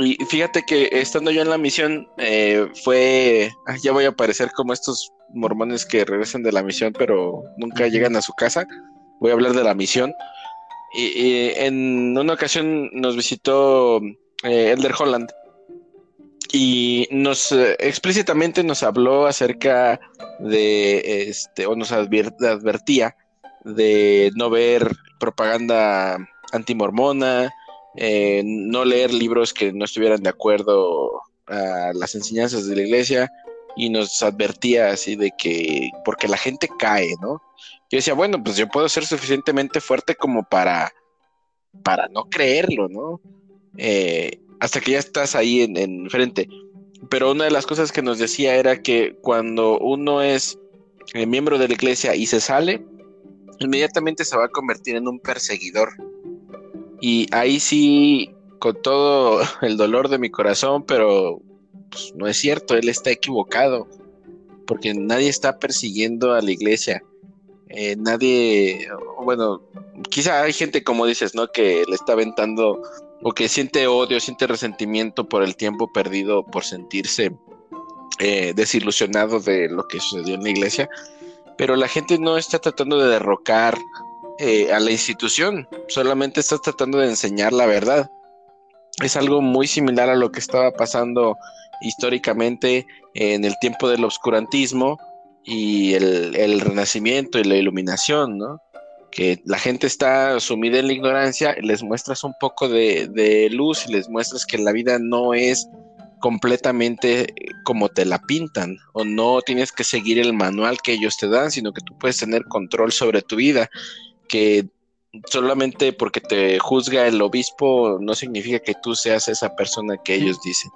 Y fíjate que estando yo en la misión eh, fue, ya voy a parecer como estos mormones que regresan de la misión pero nunca llegan a su casa, voy a hablar de la misión. Y, en una ocasión nos visitó eh, Elder Holland. Y nos eh, explícitamente nos habló acerca de este o nos advertía de no ver propaganda antimormona, eh, no leer libros que no estuvieran de acuerdo a las enseñanzas de la iglesia y nos advertía así de que porque la gente cae, ¿no? Yo decía, bueno, pues yo puedo ser suficientemente fuerte como para, para no creerlo, ¿no? Eh, hasta que ya estás ahí en, frente. Pero una de las cosas que nos decía era que cuando uno es eh, miembro de la iglesia y se sale, inmediatamente se va a convertir en un perseguidor. Y ahí sí, con todo el dolor de mi corazón, pero pues, no es cierto, él está equivocado, porque nadie está persiguiendo a la iglesia. Eh, nadie, bueno, quizá hay gente como dices, ¿no? Que le está aventando o que siente odio, siente resentimiento por el tiempo perdido, por sentirse eh, desilusionado de lo que sucedió en la iglesia, pero la gente no está tratando de derrocar eh, a la institución, solamente está tratando de enseñar la verdad. Es algo muy similar a lo que estaba pasando históricamente en el tiempo del oscurantismo, y el, renacimiento y la iluminación, ¿no? Que la gente está sumida en la ignorancia, les muestras un poco de, luz y les muestras que la vida no es completamente como te la pintan o no tienes que seguir el manual que ellos te dan, sino que tú puedes tener control sobre tu vida, que solamente porque te juzga el obispo no significa que tú seas esa persona que ellos dicen.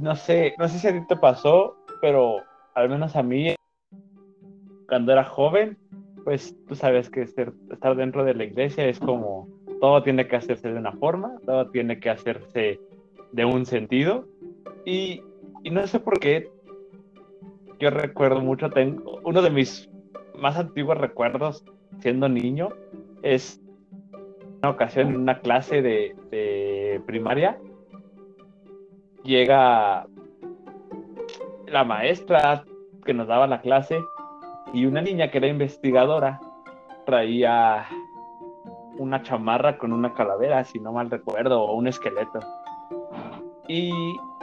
No sé, no sé si a ti te pasó, pero al menos a mí cuando era joven, pues tú sabes que estar dentro de la iglesia es como todo tiene que hacerse de una forma, todo tiene que hacerse de un sentido. Y, no sé por qué, yo recuerdo mucho, tengo uno de mis más antiguos recuerdos siendo niño es una ocasión en una clase de, de primaria. Llega la maestra que nos daba la clase y una niña que era investigadora traía una chamarra con una calavera, si no mal recuerdo, o un esqueleto. Y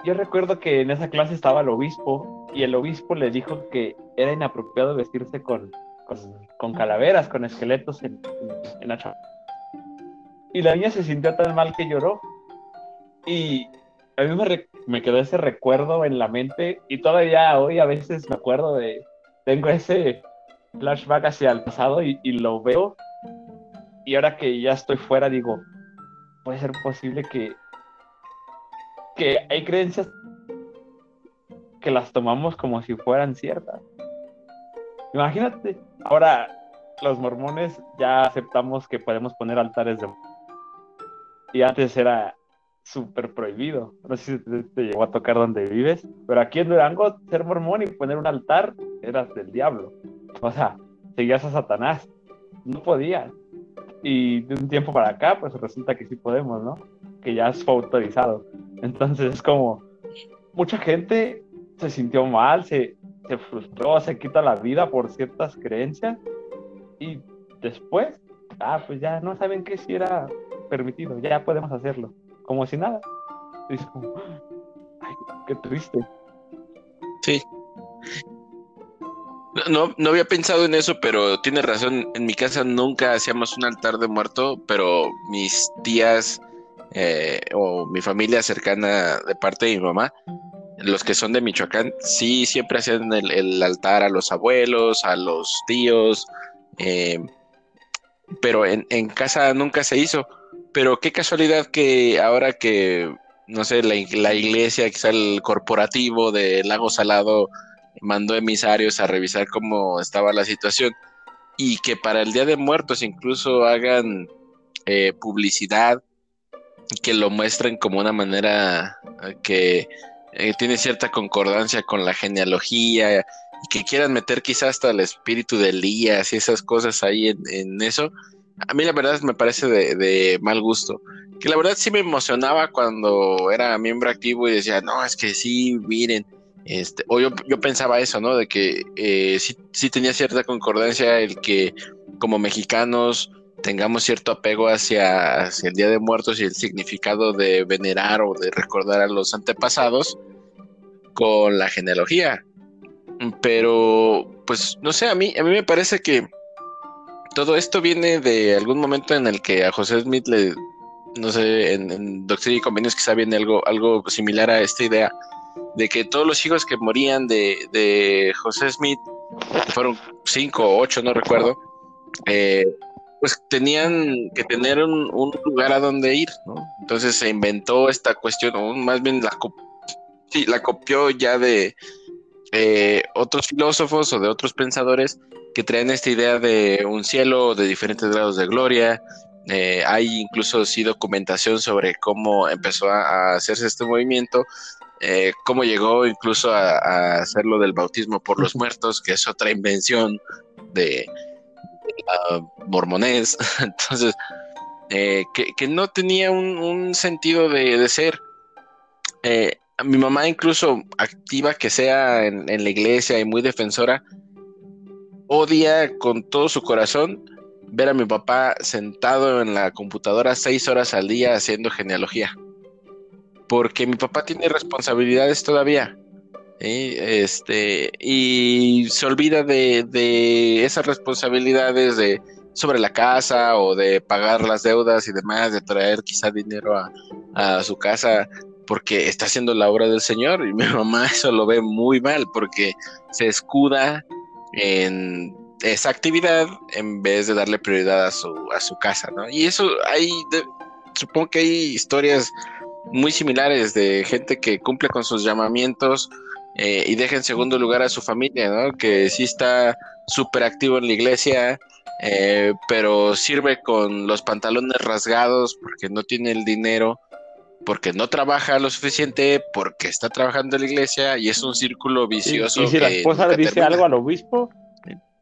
yo recuerdo que en esa clase estaba el obispo y el obispo le dijo que era inapropiado vestirse con, con, calaveras, con esqueletos en, la chamarra. Y la niña se sintió tan mal que lloró. Y a mí me, me quedó ese recuerdo en la mente y todavía hoy a veces me acuerdo de, tengo ese flashback hacia el pasado y, lo veo. Y ahora que ya estoy fuera, digo, puede ser posible que, que hay creencias que las tomamos como si fueran ciertas. Imagínate, ahora los mormones ya aceptamos que podemos poner altares de... Y antes era súper prohibido. No sé si te, llegó a tocar donde vives, pero aquí en Durango ser mormón y poner un altar eras del diablo. O sea, seguías a Satanás. No podías. Y de un tiempo para acá, pues resulta que sí podemos, ¿no? Que ya fue autorizado. Entonces es como, mucha gente se sintió mal, se, se frustró, se quita la vida por ciertas creencias y después, ah, pues ya no saben que si era permitido, ya podemos hacerlo como si nada. Ay, qué triste. Sí. No, no había pensado en eso, pero tiene razón. En mi casa nunca hacíamos un altar de muerto, pero mis tías eh, o mi familia cercana de parte de mi mamá, los que son de Michoacán, sí siempre hacían el, altar a los abuelos, a los tíos, eh, pero en, en casa nunca se hizo. Pero qué casualidad que ahora que, no sé, la, iglesia, quizá el corporativo de Lago Salado mandó emisarios a revisar cómo estaba la situación y que para el Día de Muertos incluso hagan eh, publicidad que lo muestren como una manera eh, que eh, tiene cierta concordancia con la genealogía y que quieran meter quizás hasta el espíritu de Elías y esas cosas ahí en, eso, a mí la verdad me parece de, mal gusto. Que la verdad sí me emocionaba cuando era miembro activo y decía, no, es que sí, miren, este, o yo, yo pensaba eso, ¿no? De que eh, sí, sí tenía cierta concordancia el que como mexicanos tengamos cierto apego hacia, el Día de Muertos y el significado de venerar o de recordar a los antepasados con la genealogía. Pero, pues, no sé, a mí, a mí me parece que todo esto viene de algún momento en el que a José Smith le, no sé, en, Doctrina y Convenios quizá viene algo, algo similar a esta idea de que todos los hijos que morían de, de José Smith, fueron cinco o ocho, no recuerdo, eh, pues tenían que tener un, lugar a donde ir, ¿no? Entonces se inventó esta cuestión, o más bien la, la copió ya de eh, otros filósofos o de otros pensadores que traen esta idea de un cielo de diferentes grados de gloria. Eh, hay incluso sí documentación sobre cómo empezó a, hacerse este movimiento, eh, cómo llegó incluso a, a hacer lo del bautismo por los muertos, que es otra invención de, mormonés, entonces, eh, que, no tenía un, sentido de, ser. Eh, mi mamá incluso activa que sea en, la iglesia y muy defensora, odia con todo su corazón ver a mi papá sentado en la computadora seis horas al día haciendo genealogía. Porque mi papá tiene responsabilidades todavía. Este, y se olvida de, esas responsabilidades de sobre la casa o de pagar las deudas y demás, de traer quizá dinero a, su casa porque está haciendo la obra del Señor y mi mamá eso lo ve muy mal porque se escuda en esa actividad en vez de darle prioridad a su, a su casa, ¿no? Y eso hay, supongo que hay historias muy similares de gente que cumple con sus llamamientos, eh, y deja en segundo lugar a su familia, ¿no? Que sí está súper activo en la iglesia, eh, pero sirve con los pantalones rasgados porque no tiene el dinero, porque no trabaja lo suficiente, porque está trabajando en la iglesia y es un círculo vicioso. Y, si la esposa le dice algo al obispo,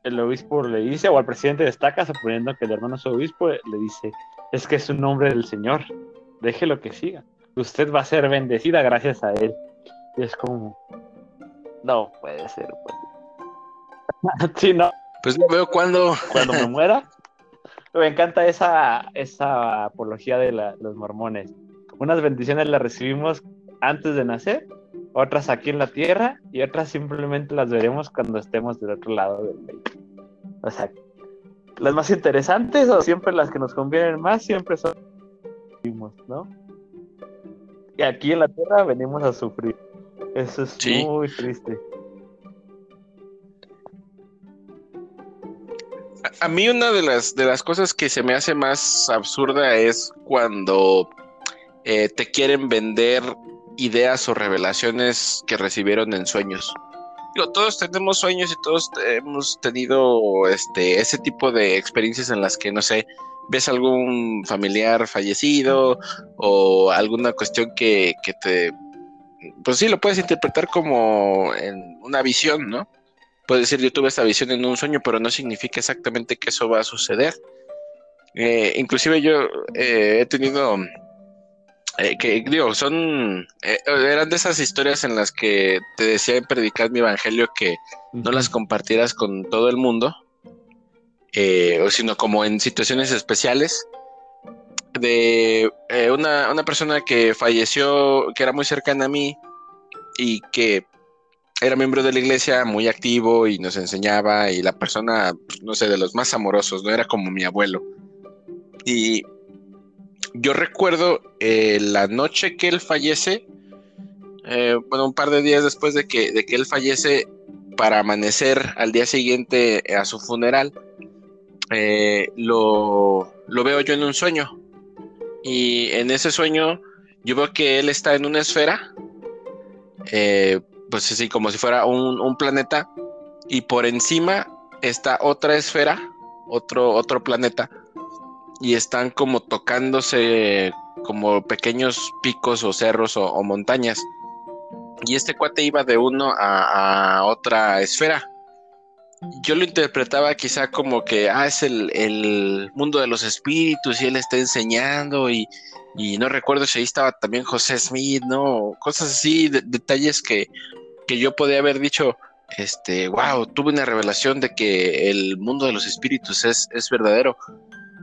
el obispo le dice, o al presidente destaca, suponiendo que el hermano es obispo, le dice, es que es un nombre del Señor, déjelo que siga. Usted va a ser bendecida gracias a él. Y es como, no puede ser. Pues. sí, no. Pues no veo cuando. Cuando me muera. Me encanta esa, esa apología de los mormones. Unas bendiciones las recibimos antes de nacer, otras aquí en la tierra y otras simplemente las veremos cuando estemos del otro lado del medio. O sea, las más interesantes o siempre las que nos convienen más siempre son ¿no? Y aquí en la tierra venimos a sufrir. Eso es muy triste. A, mí una de las, de las cosas que se me hace más absurda es cuando eh, te quieren vender ideas o revelaciones que recibieron en sueños. todos tenemos sueños y todos hemos tenido este, ese tipo de experiencias en las que, no sé, ves algún familiar fallecido o alguna cuestión que, que te pues sí, lo puedes interpretar como en una visión, ¿no? Puedes decir, yo tuve esta visión en un sueño, pero no significa exactamente que eso va a suceder. Eh, inclusive yo eh, he tenido, eh, que digo, son, eran de esas historias en las que te decía en predicar mi evangelio que no las compartieras con todo el mundo, sino como en situaciones especiales de eh, una, persona que falleció, que era muy cercana a mí y que era miembro de la iglesia, muy activo y nos enseñaba y la persona, no sé, de los más amorosos, no era como mi abuelo. Y yo recuerdo eh, la noche que él fallece, eh, bueno, un par de días después de que, de que él fallece, para amanecer al día siguiente a su funeral, lo, lo veo yo en un sueño y en ese sueño yo veo que él está en una esfera, eh, pues así como si fuera un, planeta, y por encima está otra esfera, otro, otro planeta, y están como tocándose como pequeños picos o cerros o, montañas. Y este cuate iba de uno a, otra esfera. Yo lo interpretaba quizá como que, ah, es el, mundo de los espíritus y él está enseñando y, no recuerdo si ahí estaba también José Smith, ¿no? Cosas así, detalles que, que yo podía haber dicho, este, wow, tuve una revelación de que el mundo de los espíritus es, es verdadero.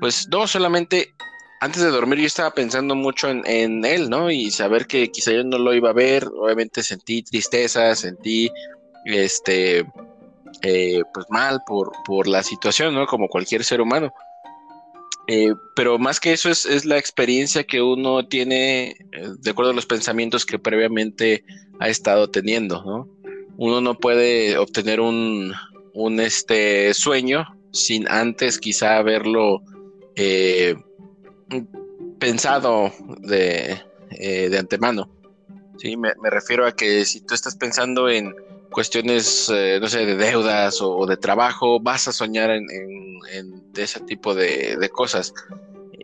Pues no, solamente antes de dormir yo estaba pensando mucho en, él, ¿no? Y saber que quizá yo no lo iba a ver, obviamente sentí tristeza, sentí, este, eh, pues mal por, por la situación, ¿no? Como cualquier ser humano. Eh, pero más que eso es, es, la experiencia que uno tiene eh, de acuerdo a los pensamientos que previamente ha estado teniendo, ¿no? uno no puede obtener un, un este sueño sin antes quizá haberlo pensado de, de antemano. ¿sí? Me, refiero a que si tú estás pensando en cuestiones, eh, no sé, de deudas o, de trabajo, vas a soñar en, ese tipo de, cosas.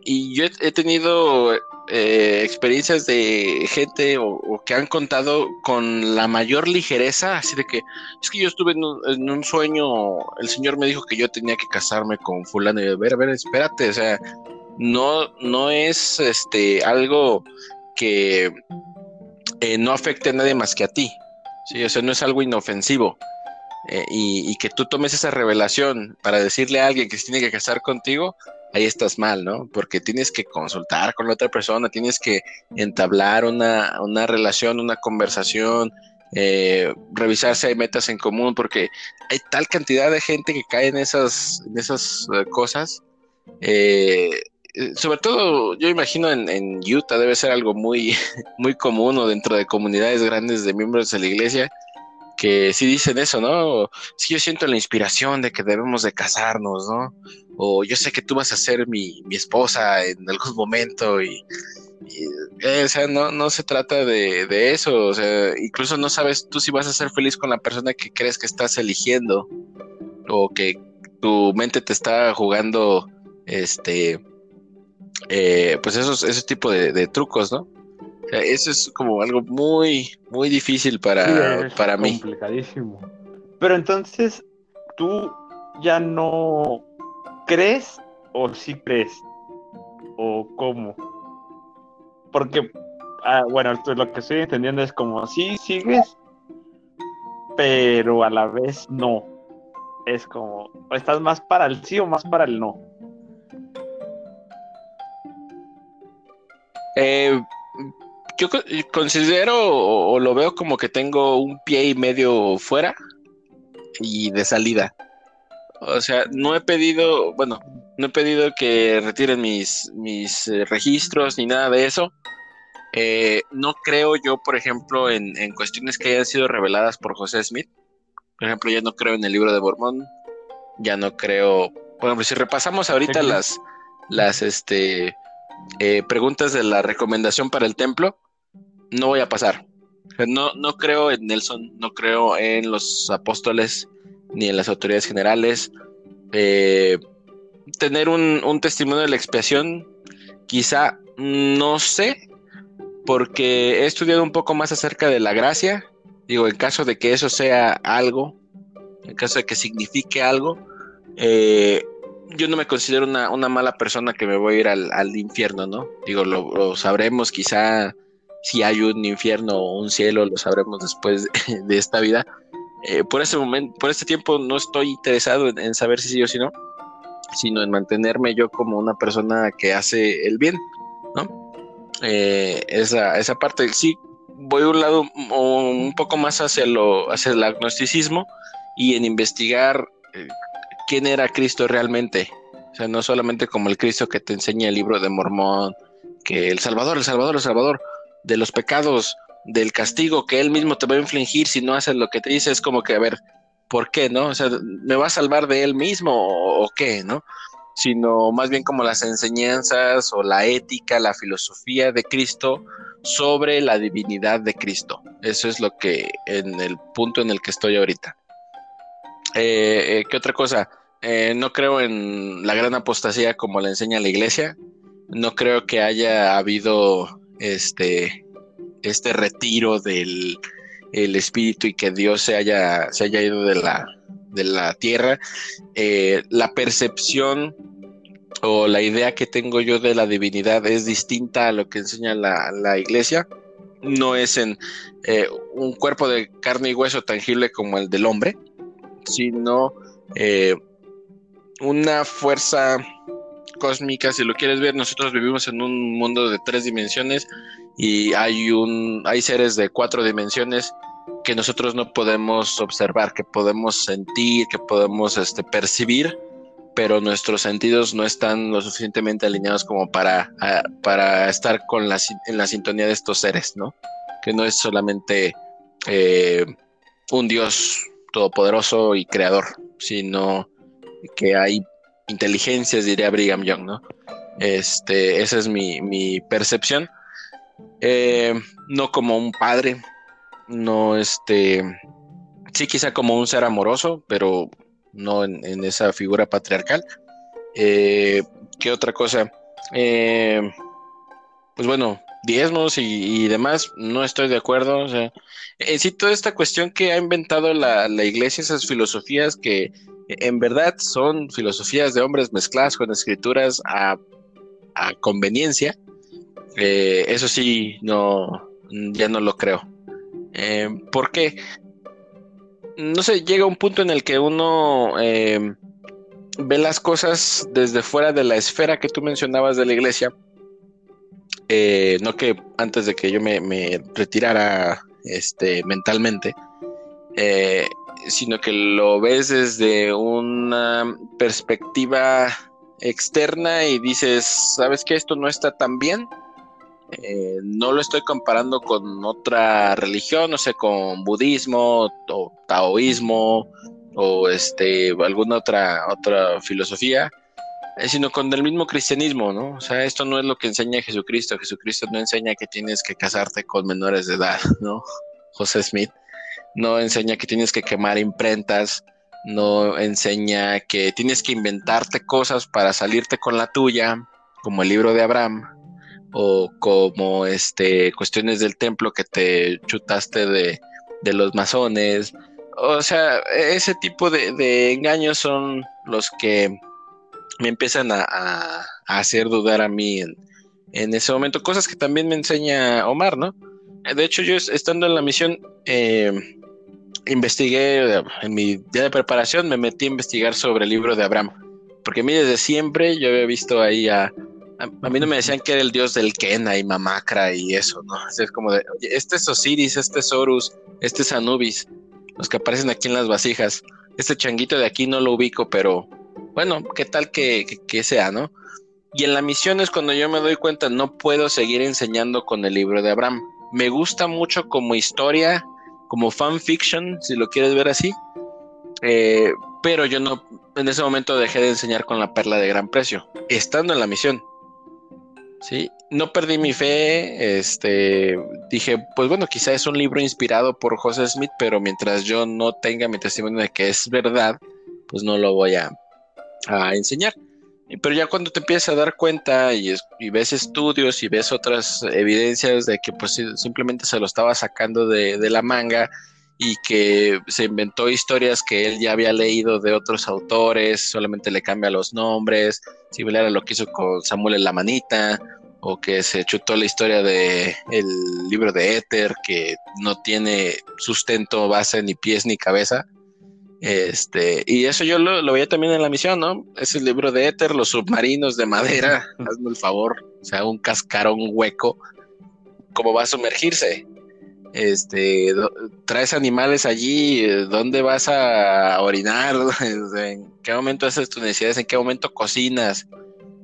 Y yo he tenido eh, experiencias de gente o, que han contado con la mayor ligereza, así de que es que yo estuve en un, sueño, el señor me dijo que yo tenía que casarme con fulano y ver, a ver, espérate, o sea, no, no es este algo que eh, no afecte a nadie más que a ti, sí, o sea, no es algo inofensivo. Eh, y, y que tú tomes esa revelación para decirle a alguien que se tiene que casar contigo, ahí estás mal, ¿no? Porque tienes que consultar con la otra persona, tienes que entablar una, una relación, una conversación, eh, revisar si hay metas en común, porque hay tal cantidad de gente que cae en esas, en esas eh, cosas. Eh, sobre todo, yo imagino en, Utah debe ser algo muy, muy común o dentro de comunidades grandes de miembros de la iglesia, que sí dicen eso, ¿no? Sí, yo siento la inspiración de que debemos de casarnos, ¿no? O yo sé que tú vas a ser mi, esposa en algún momento y, eh, o sea, no, no se trata de, de, eso, o sea, incluso no sabes tú si vas a ser feliz con la persona que crees que estás eligiendo o que tu mente te está jugando, este, eh, pues esos, ese tipo de trucos, ¿no? eso es como algo muy, muy difícil para, para mí. Complicadísimo. Pero entonces, ¿tú ya no crees o sí crees? ¿O cómo? Porque, ah, bueno, lo que estoy entendiendo es como, sí, sigues, pero a la vez no. Es como, estás más para el sí o más para el no. Eh, yo considero o, lo veo como que tengo un pie y medio fuera y de salida. O sea, no he pedido, bueno, no he pedido que retiren mis, mis eh, registros ni nada de eso. Eh, no creo yo, por ejemplo, en, cuestiones que hayan sido reveladas por José Smith. Por ejemplo, ya no creo en el libro de Mormón. Ya no creo. Por ejemplo, si repasamos ahorita las, las este, eh, preguntas de la recomendación para el templo, no voy a pasar. No, no creo en Nelson, no creo en los apóstoles ni en las autoridades generales. Eh, tener un, testimonio de la expiación, quizá no sé, porque he estudiado un poco más acerca de la gracia. Digo, en caso de que eso sea algo, en caso de que signifique algo, eh, yo no me considero una, mala persona que me voy a ir al, infierno, ¿no? Digo, lo, sabremos quizá si hay un infierno o un cielo, lo sabremos después de, esta vida. Eh, por ese momento, por este tiempo no estoy interesado en, saber si sí o si no, sino en mantenerme yo como una persona que hace el bien, ¿no? Eh, esa, esa parte, sí, voy un lado un poco más hacia, lo, hacia el agnosticismo y en investigar eh, quién era Cristo realmente. O sea, no solamente como el Cristo que te enseña el libro de Mormón, que el Salvador, el Salvador, el Salvador, de los pecados, del castigo que él mismo te va a infligir si no haces lo que te dice, es como que, a ver, ¿por qué, no? O sea, ¿me va a salvar de él mismo o, qué, no? Sino más bien como las enseñanzas o la ética, la filosofía de Cristo sobre la divinidad de Cristo. Eso es lo que en el punto en el que estoy ahorita. Eh, eh, ¿Qué otra cosa? Eh, no creo en la gran apostasía como la enseña la iglesia no creo que haya habido este, este retiro del el espíritu y que Dios se haya, se haya ido de la, de la tierra. Eh, la percepción o la idea que tengo yo de la divinidad es distinta a lo que enseña la, iglesia. No es en eh, un cuerpo de carne y hueso tangible como el del hombre, sino eh, una fuerza cósmica, si lo quieres ver, nosotros vivimos en un mundo de tres dimensiones y hay un hay seres de cuatro dimensiones que nosotros no podemos observar, que podemos sentir, que podemos este, percibir, pero nuestros sentidos no están lo suficientemente alineados como para, para estar con la, en la sintonía de estos seres, ¿no? Que no es solamente eh, un Dios todopoderoso y creador, sino que hay inteligencias, diría Brigham Young, ¿no? Este, esa es mi, percepción. Eh, no como un padre, no este, sí quizá como un ser amoroso, pero no en, esa figura patriarcal. Eh, ¿Qué otra cosa? Eh, pues bueno, diezmos y, demás, no estoy de acuerdo. O sea, en sí, toda esta cuestión que ha inventado la, la iglesia, esas filosofías que en verdad son filosofías de hombres mezcladas con escrituras a, conveniencia. Eh, eso sí, no, ya no lo creo. Eh, ¿Por qué? No sé, llega un punto en el que uno eh, ve las cosas desde fuera de la esfera que tú mencionabas de la iglesia. No que antes de que yo me, retirara este, mentalmente, sino que lo ves desde una perspectiva externa y dices, ¿sabes que esto no está tan bien? Eh, no lo estoy comparando con otra religión, no sé, con budismo o taoísmo o este alguna otra otra filosofía, eh, sino con el mismo cristianismo, ¿no? O sea, esto no es lo que enseña Jesucristo. Jesucristo no enseña que tienes que casarte con menores de edad, ¿no? José Smith no enseña que tienes que quemar imprentas, no enseña que tienes que inventarte cosas para salirte con la tuya, como el libro de Abraham, o como este cuestiones del templo que te chutaste de, los masones. O sea, ese tipo de, engaños son los que me empiezan a, hacer dudar a mí en, ese momento. Cosas que también me enseña Omar, ¿no? De hecho, yo estando en la misión, eh, investigué, en mi día de preparación me metí a investigar sobre el libro de Abraham, porque a mí desde siempre yo había visto ahí a, a, mí no me decían que era el dios del Kena y Mamacra y eso, ¿no? Es como de, este es Osiris, este es Horus, este es Anubis, los que aparecen aquí en las vasijas. Este changuito de aquí no lo ubico, pero bueno, ¿qué tal que, que sea, no? Y en la misión es cuando yo me doy cuenta, no puedo seguir enseñando con el libro de Abraham. Me gusta mucho como historia, como fanfiction, si lo quieres ver así. Eh, pero yo no, en ese momento dejé de enseñar con la perla de gran precio, estando en la misión. Sí, no perdí mi fe, este, dije, pues bueno, quizá es un libro inspirado por José Smith, pero mientras yo no tenga mi testimonio de que es verdad, pues no lo voy a, a enseñar. Pero ya cuando te empiezas a dar cuenta y, ves estudios y ves otras evidencias de que pues simplemente se lo estaba sacando de, la manga y que se inventó historias que él ya había leído de otros autores, solamente le cambia los nombres, similar a lo que hizo con Samuel en la manita, o que se chutó la historia de libro de Éter, que no tiene sustento, base, ni pies, ni cabeza. Este, y eso yo lo, veía también en la misión, ¿no? Es el libro de Éter, los submarinos de madera, hazme el favor, o sea, un cascarón hueco, ¿cómo va a sumergirse? Este, traes animales allí, ¿dónde vas a orinar? ¿En qué momento haces tus necesidades? ¿En qué momento cocinas?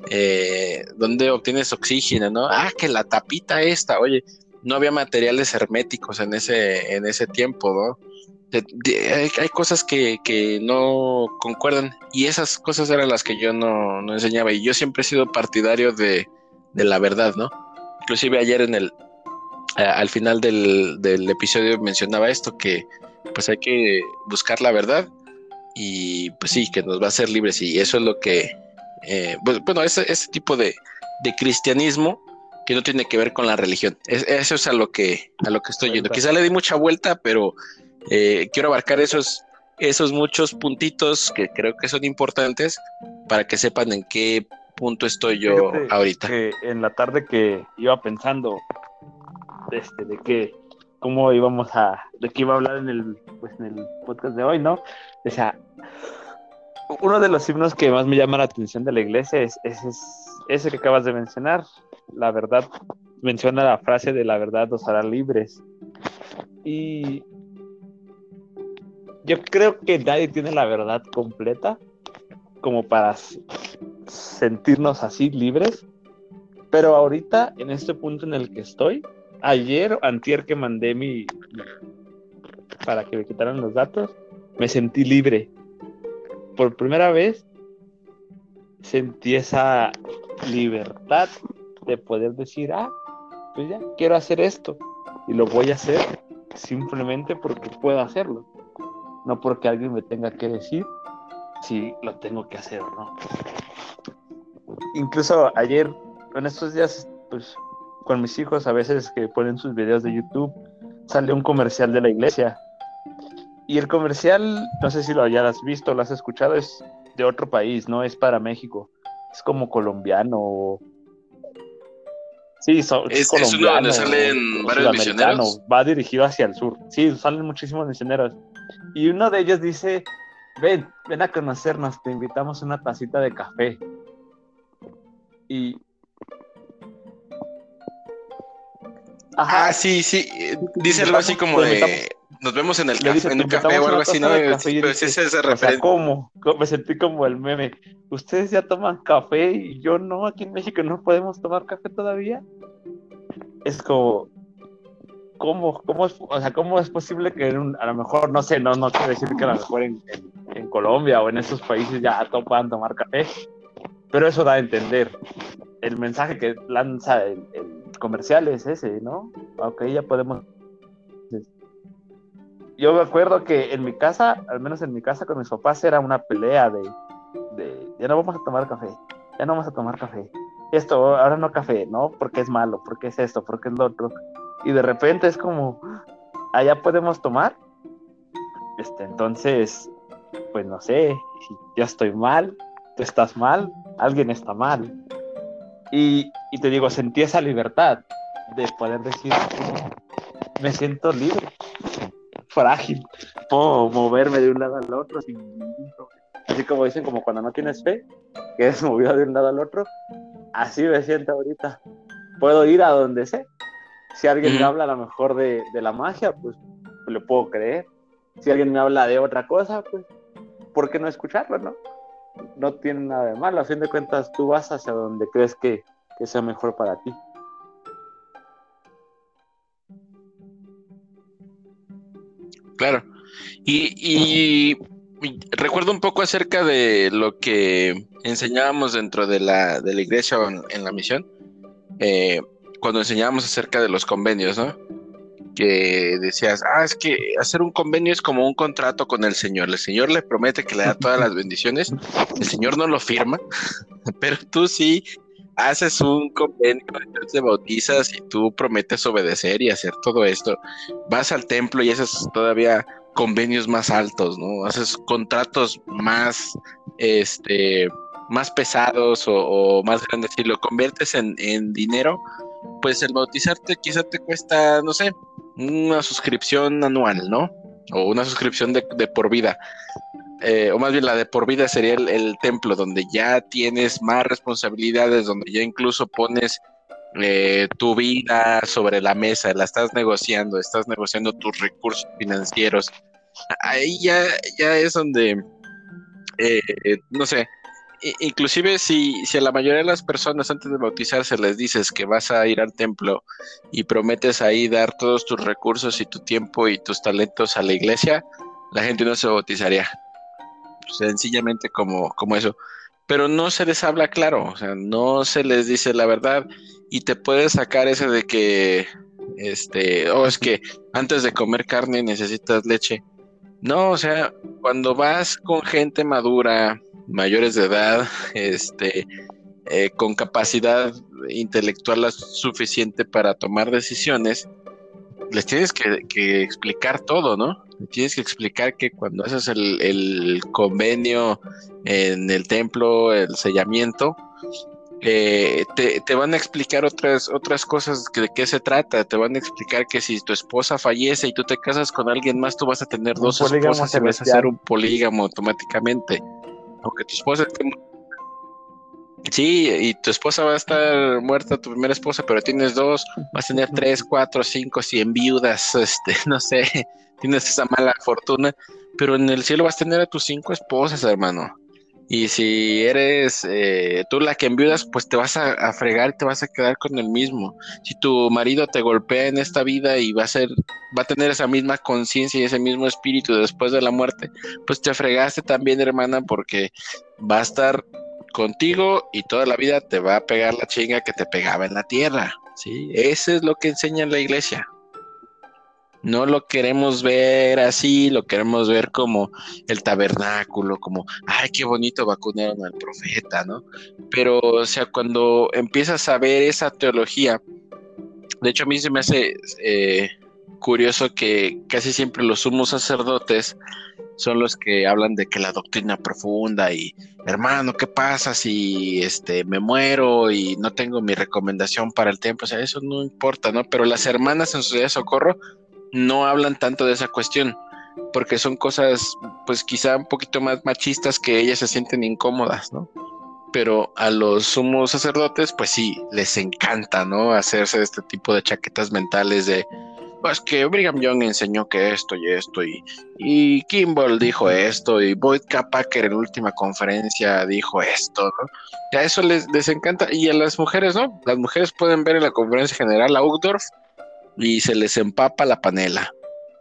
Eh, ¿Dónde obtienes oxígeno? ¿No? Ah, que la tapita esta, oye, no había materiales herméticos en ese, en ese tiempo, ¿no? Hay, cosas que, no concuerdan y esas cosas eran las que yo no, enseñaba y yo siempre he sido partidario de, la verdad, ¿no? Inclusive ayer en el, al final del, episodio mencionaba esto, que pues hay que buscar la verdad y pues sí, que nos va a hacer libres y eso es lo que, eh, pues, bueno, ese, ese tipo de, de cristianismo que no tiene que ver con la religión. eso es a lo que, a lo que estoy yendo. Quizá le di mucha vuelta, pero eh, quiero abarcar esos, esos muchos puntitos que creo que son importantes para que sepan en qué punto estoy yo ahorita. en la tarde que iba pensando este, de que cómo íbamos a, de qué iba a hablar en el, pues, en el podcast de hoy, ¿no? O sea, uno de los himnos que más me llama la atención de la iglesia es, ese que acabas de mencionar. La verdad, menciona la frase de la verdad nos hará libres. Y yo creo que nadie tiene la verdad completa como para sentirnos así libres. Pero ahorita, en este punto en el que estoy, ayer antier que mandé mi para que me quitaran los datos, me sentí libre. Por primera vez sentí esa libertad de poder decir, ah, pues ya, quiero hacer esto. Y lo voy a hacer simplemente porque puedo hacerlo. No porque alguien me tenga que decir si lo tengo que hacer o no. Incluso ayer, en estos días, pues con mis hijos, a veces que ponen sus videos de YouTube, sale un comercial de la iglesia. Y el comercial, no sé si lo hayas visto, lo has escuchado, es de otro país, no es para México. Es como colombiano. Sí, es, colombiano. donde salen varios misioneros. Va dirigido hacia el sur. Sí, salen muchísimos misioneros. Y uno de ellos dice, ven, ven a conocernos, te invitamos una tacita de café. Y Ah, sí, sí. Dice algo así como de. Nos vemos en el café, en un café o algo así, ¿no? Ese es el ¿cómo? Me sentí como el meme. Ustedes ya toman café y yo no, aquí en México no podemos tomar café todavía. Es como, ¿cómo, cómo, es, o sea, ¿cómo es posible que a lo mejor, no sé, no, no quiero decir que a lo mejor en, Colombia o en esos países ya puedan tomar café, pero eso da a entender el mensaje que lanza el comerciales ese, ¿no? Ok, ya podemos. Yo me acuerdo que en mi casa, al menos en mi casa con mis papás, era una pelea de, de ya no vamos a tomar café, ya no vamos a tomar café. Esto, ahora no café, ¿no? Porque es malo, porque es esto, porque es lo otro. Y de repente es como, allá podemos tomar. Este, entonces, pues no sé, si yo estoy mal, tú estás mal, alguien está mal. Y, te digo, sentí esa libertad de poder decir, me siento libre, frágil, puedo moverme de un lado al otro sin ningún problema. Así como dicen, como cuando no tienes fe, que es movido de un lado al otro, así me siento ahorita. Puedo ir a donde sé. Si alguien me habla a lo mejor de, de la magia, pues, pues lo puedo creer. Si alguien me habla de otra cosa, pues, ¿por qué no escucharlo, no? no tiene nada de malo. A fin de cuentas, tú vas hacia donde crees que, sea mejor para ti. Claro. Y, recuerdo un poco acerca de lo que enseñábamos dentro de la, de la iglesia o en, la misión, eh, cuando enseñábamos acerca de los convenios, ¿no? que decías, ah, es que hacer un convenio es como un contrato con el Señor. El Señor le promete que le da todas las bendiciones, el Señor no lo firma, pero tú sí haces un convenio, te bautizas y tú prometes obedecer y hacer todo esto. Vas al templo y haces todavía convenios más altos, ¿no? Haces contratos más, este, más pesados o, más grandes y lo conviertes en, en dinero pues el bautizarte quizá te cuesta, no sé, una suscripción anual, ¿no? O una suscripción de, por vida. Eh, o más bien la de por vida sería el, templo, donde ya tienes más responsabilidades, donde ya incluso pones eh, tu vida sobre la mesa, la estás negociando, estás negociando tus recursos financieros. Ahí ya, ya es donde, eh, no sé, inclusive si, si a la mayoría de las personas antes de bautizarse les dices que vas a ir al templo y prometes ahí dar todos tus recursos y tu tiempo y tus talentos a la iglesia, la gente no se bautizaría. Sencillamente como, como eso. Pero no se les habla claro, o sea, no se les dice la verdad y te puedes sacar ese de que, este, oh, es que antes de comer carne necesitas leche. No, o sea, cuando vas con gente madura, mayores de edad, este, eh, con capacidad intelectual suficiente para tomar decisiones, les tienes que, explicar todo, ¿no? tienes que explicar que cuando haces el, el convenio en el templo, el sellamiento, eh, te, van a explicar otras, otras cosas de qué se trata. Te van a explicar que si tu esposa fallece y tú te casas con alguien más, tú vas a tener dos esposas y vas a ser un polígamo automáticamente. Aunque tu esposa Sí, y tu esposa va a estar muerta, tu primera esposa, pero tienes dos, vas a tener tres, cuatro, cinco, cien viudas, este, no sé, tienes esa mala fortuna, pero en el cielo vas a tener a tus cinco esposas, hermano. Y si eres eh, tú la que enviudas, pues te vas a, fregar te vas a quedar con el mismo. Si tu marido te golpea en esta vida y va a ser, va a tener esa misma conciencia y ese mismo espíritu después de la muerte, pues te fregaste también, hermana, porque va a estar contigo y toda la vida te va a pegar la chinga que te pegaba en la tierra. ¿sí? Eso es lo que enseña la iglesia. No lo queremos ver así, lo queremos ver como el tabernáculo, como, ay, qué bonito vacunaron al profeta, ¿no? Pero, o sea, cuando empiezas a ver esa teología, de hecho a mí se me hace eh, curioso que casi siempre los sumos sacerdotes son los que hablan de que la doctrina profunda y hermano, ¿qué pasa si este me muero y no tengo mi recomendación para el templo? O sea, eso no importa, ¿no? Pero las hermanas en su de socorro no hablan tanto de esa cuestión, porque son cosas, pues quizá un poquito más machistas que ellas se sienten incómodas, ¿no? Pero a los sumos sacerdotes, pues sí, les encanta, ¿no? Hacerse este tipo de chaquetas mentales de, pues que Brigham Young enseñó que esto y esto, y, y Kimball dijo esto, y Boyd K. Packer en última conferencia dijo esto, ¿no? A eso les, les encanta, y a las mujeres, ¿no? Las mujeres pueden ver en la conferencia general a Uchtdorf y se les empapa la panela,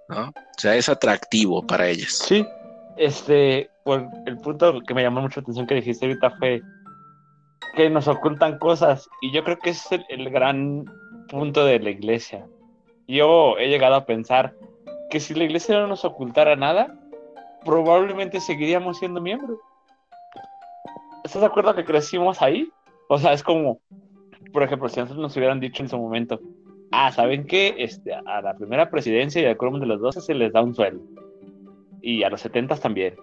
¿no? O sea, es atractivo para ellas. Sí, este, pues el punto que me llamó mucho la atención que dijiste ahorita fue que nos ocultan cosas y yo creo que ese es el, gran punto de la iglesia. Yo he llegado a pensar que si la iglesia no nos ocultara nada, probablemente seguiríamos siendo miembros. ¿Estás de acuerdo que crecimos ahí? O sea, es como, por ejemplo, si nosotros nos hubieran dicho en su momento, ah, ¿saben qué? Este, a la primera presidencia y al quórum de los 12 se les da un sueldo. Y a los 70 también.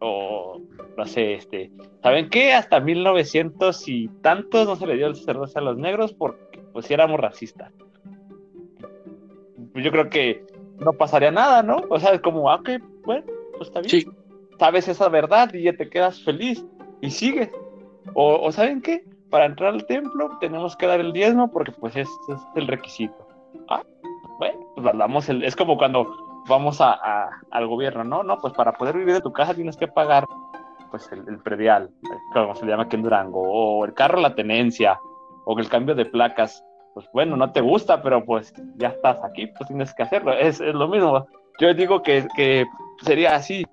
O, no sé, este, ¿saben qué? Hasta 1900 y tantos no se le dio el sacerdocio a los negros porque pues si éramos racistas. Pues yo creo que no pasaría nada, ¿no? O sea, es como, ah, ok, bueno, pues está bien. Sí. Sabes esa verdad y ya te quedas feliz y sigues. O, o ¿saben qué? Para entrar al templo tenemos que dar el diezmo porque pues es, es el requisito. Ah, bueno, pues damos el, es como cuando vamos a, al gobierno, ¿no? No, pues para poder vivir de tu casa tienes que pagar pues el, predial, como se llama aquí en Durango, o el carro la tenencia, o el cambio de placas. Pues bueno, no te gusta, pero pues ya estás aquí, pues tienes que hacerlo. Es, es lo mismo. Yo digo que, que sería así.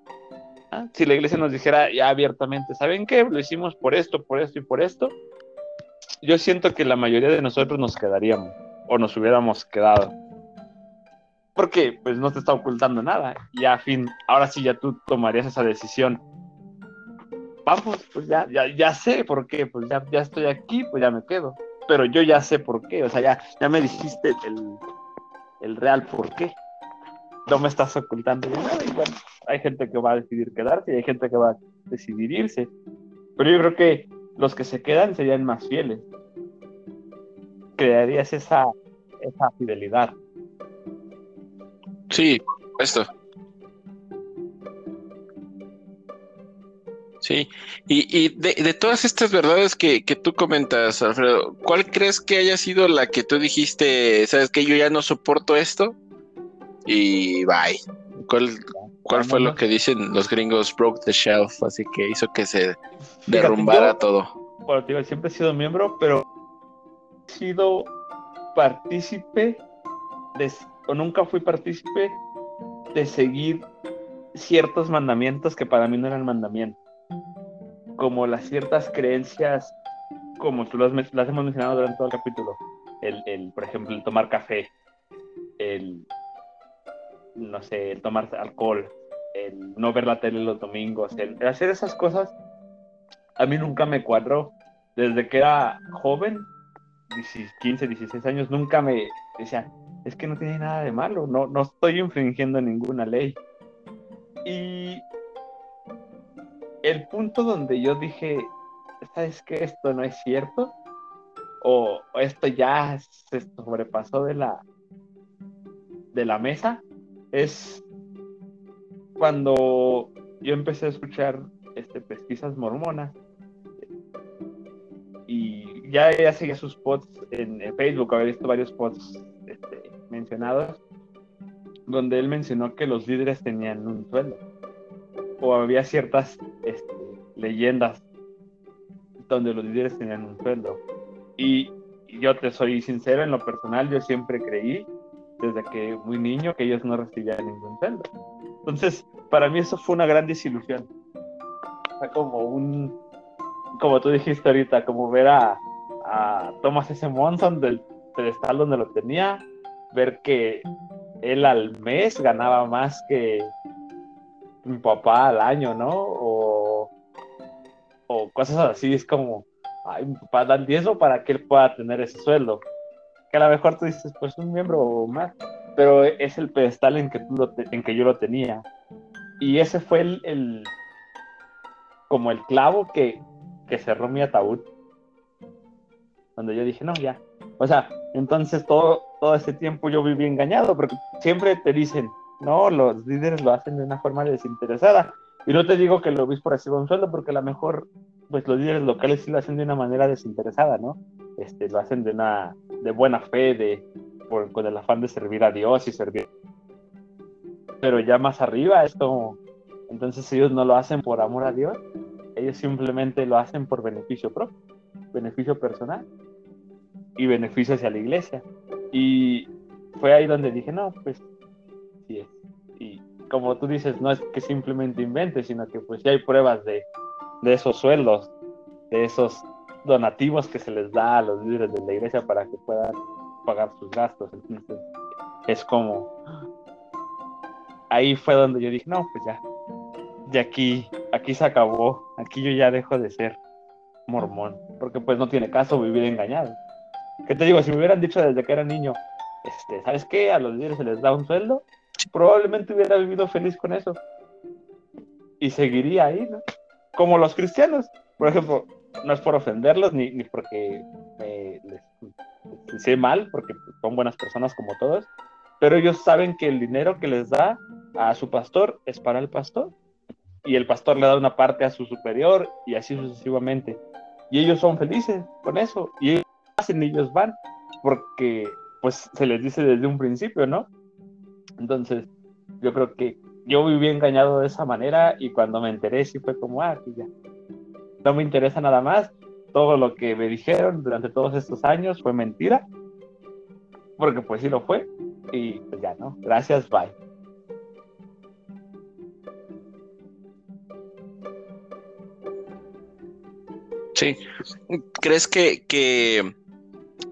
Si la iglesia nos dijera ya abiertamente, ¿saben qué? Lo hicimos por esto, por esto y por esto yo siento que la mayoría de nosotros nos quedaríamos o nos hubiéramos quedado. Porque pues no te está ocultando nada. Y a fin, ahora sí ya tú tomarías esa decisión. Vamos, pues ya, ya, ya sé por qué, pues ya, ya estoy aquí, pues ya me quedo. Pero yo ya sé por qué, o sea, ya, ya me dijiste el, el real por qué. No me estás ocultando nada. Y bueno, hay gente que va a decidir quedarse y hay gente que va a decidir irse. Pero yo creo que los que se quedan serían más fieles. Crearías esa, esa fidelidad. Sí, esto. Sí, y, y de, de, todas estas verdades que, que, tú comentas, Alfredo, ¿cuál crees que haya sido la que tú dijiste, sabes que yo ya no soporto esto? Y bye. ¿Cuál, cuál fue lo que dicen los gringos broke the shelf? Así que hizo que se derrumbara todo. Bueno, tío, siempre he sido miembro, pero he sido partícipe de, o nunca fui partícipe de seguir ciertos mandamientos que para mí no eran mandamientos. Como las ciertas creencias, como tú las, las hemos mencionado durante todo el capítulo. El, el, por ejemplo, el tomar café, el, no sé, el tomar alcohol, no ver la tele los domingos, hacer esas cosas, a mí nunca me cuadró. desde que era joven, 15, 16 años, nunca me decían, es que no tiene nada de malo, no, no estoy infringiendo ninguna ley. Y el punto donde yo dije, ¿sabes qué? Esto no es cierto. O, esto ya se sobrepasó de la, de la mesa. Es cuando yo empecé a escuchar este, pesquisas mormonas. Y ya, ya seguía sus posts en, Facebook, había visto varios posts este, mencionados, donde él mencionó que los líderes tenían un sueldo o había ciertas este, leyendas donde los líderes tenían un sueldo. Y, yo te soy sincero, en lo personal, yo siempre creí, desde que muy niño, que ellos no recibían ningún sueldo. Entonces, para mí eso fue una gran desilusión. Fue como un, como tú dijiste ahorita, como ver a, a Thomas S. Monson del pedestal donde lo tenía, ver que él al mes ganaba más que, mi papá al año, ¿no? O, o cosas así, es como, ay, mi papá da el diezmo para que él pueda tener ese sueldo. Que a lo mejor tú dices, pues un miembro más, pero es el pedestal en que, tú en que yo lo tenía. Y ese fue el, el como el clavo que, que cerró mi ataúd. Donde yo dije, no, ya. O sea, entonces todo, todo ese tiempo yo viví engañado, porque siempre te dicen, no, los líderes lo hacen de una forma desinteresada. Y no te digo que el obispo reciba un sueldo, porque a lo mejor, pues los líderes locales sí lo hacen de una manera desinteresada, ¿no? Este, lo hacen de una, de buena fe, de, con el afán de servir a Dios y servir. Pero ya más arriba es como, entonces ellos no lo hacen por amor a Dios, ellos simplemente lo hacen por beneficio propio, beneficio personal y beneficio hacia la iglesia. Y fue ahí donde dije, no, pues y como tú dices, no es que simplemente invente, sino que pues ya hay pruebas de, esos sueldos, de esos donativos que se les da a los líderes de la iglesia para que puedan pagar sus gastos. Entonces, es como ahí fue donde yo dije, no, pues ya, de aquí, aquí se acabó, aquí yo ya dejo de ser mormón, porque pues no tiene caso vivir engañado. ¿Qué te digo? Si me hubieran dicho desde que era niño, este, ¿sabes qué? A los líderes se les da un sueldo, probablemente hubiera vivido feliz con eso. Y seguiría ahí, ¿no? Como los cristianos. Por ejemplo, no es por ofenderlos ni, ni porque me, les, sé mal, porque son buenas personas como todos, pero ellos saben que el dinero que les da a su pastor es para el pastor. Y el pastor le da una parte a su superior y así sucesivamente. Y ellos son felices con eso. Y ellos hacen ellos van, porque pues se les dice desde un principio, ¿no? Entonces, yo creo que yo viví engañado de esa manera y cuando me enteré sí fue como, ah, ya, no me interesa nada más, todo lo que me dijeron durante todos estos años fue mentira, porque pues sí lo fue, y pues ya, ¿no? Gracias, bye. Sí, ¿crees que,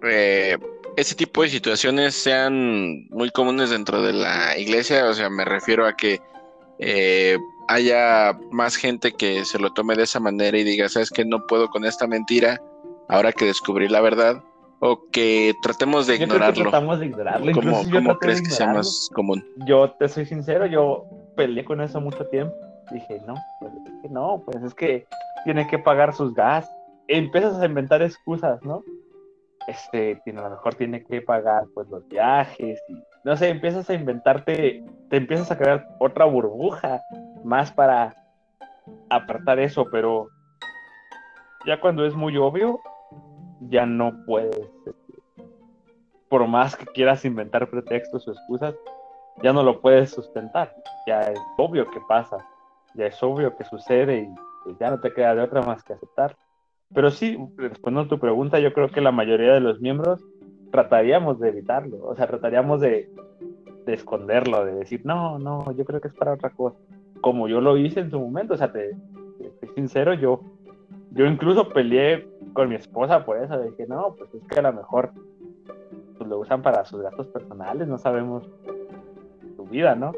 eh, ese tipo de situaciones sean muy comunes dentro de la iglesia, o sea, me refiero a que eh, haya más gente que se lo tome de esa manera y diga, sabes que no puedo con esta mentira, ahora que descubrí la verdad, o que tratemos de ignorarlo. tratamos de ignorarlo. ¿Cómo, crees que sea más común? Yo te soy sincero, yo peleé con eso mucho tiempo. Dije, no, pues es que no, pues es que tiene que pagar sus gastos. Empiezas a inventar excusas, ¿no? este, tiene, a lo mejor tiene que pagar pues los viajes y no sé, empiezas a inventarte, te empiezas a crear otra burbuja más para apartar eso, pero ya cuando es muy obvio, ya no puedes, este, por más que quieras inventar pretextos o excusas, ya no lo puedes sustentar, ya es obvio que pasa, ya es obvio que sucede y pues, ya no te queda de otra más que aceptar. Pero sí, respondiendo a tu pregunta, yo creo que la mayoría de los miembros trataríamos de evitarlo, o sea, trataríamos de, esconderlo, de decir, no, no, yo creo que es para otra cosa. Como yo lo hice en su momento, o sea, te, te, sincero, yo, yo incluso peleé con mi esposa por eso, que no, pues es que a lo mejor pues, lo usan para sus gastos personales, no sabemos su vida, ¿no?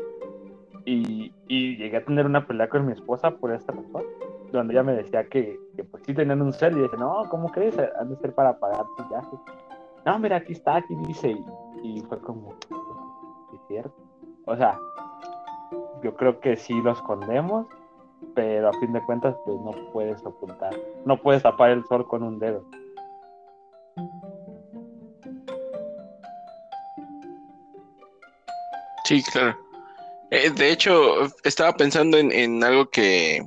Y, llegué a tener una pelea con mi esposa por esta razón donde ella me decía que, pues sí tenían un cel y dice, no, ¿cómo crees? Han de ser para pagar tu viaje. No, mira, aquí está, aquí dice. Y, fue como, es cierto. O sea, yo creo que sí lo escondemos, pero a fin de cuentas, pues no puedes ocultar. No puedes tapar el sol con un dedo. Sí, claro. Eh, de hecho, estaba pensando en, algo que,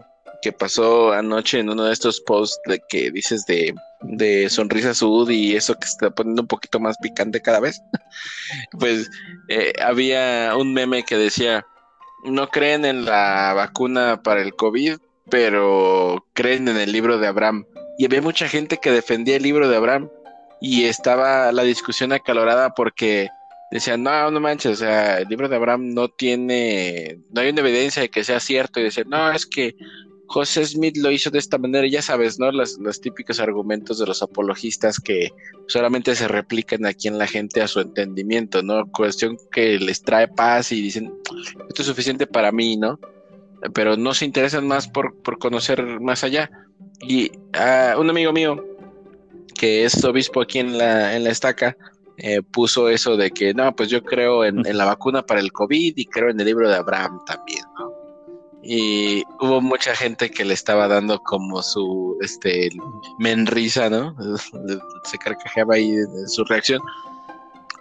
pasó anoche en uno de estos posts de que dices de, de sonrisa sud y eso que se está poniendo un poquito más picante cada vez. pues eh, había un meme que decía, no creen en la vacuna para el COVID, pero creen en el libro de Abraham. Y había mucha gente que defendía el libro de Abraham y estaba la discusión acalorada porque decían, no, no manches, o sea, el libro de Abraham no tiene, no hay una evidencia de que sea cierto, y decían, no, es que José Smith lo hizo de esta manera, ya sabes, ¿no? Los, los típicos argumentos de los apologistas que solamente se replican aquí en la gente a su entendimiento, ¿no? Cuestión que les trae paz y dicen, esto es suficiente para mí, ¿no? Pero no se interesan más por, por conocer más allá. Y uh, un amigo mío, que es obispo aquí en la, en la estaca, eh, puso eso de que no, pues yo creo en, la vacuna para el COVID y creo en el libro de Abraham también, ¿no? Y hubo mucha gente que le estaba dando como su, este, menrisa, ¿no? Se carcajeaba ahí en su reacción.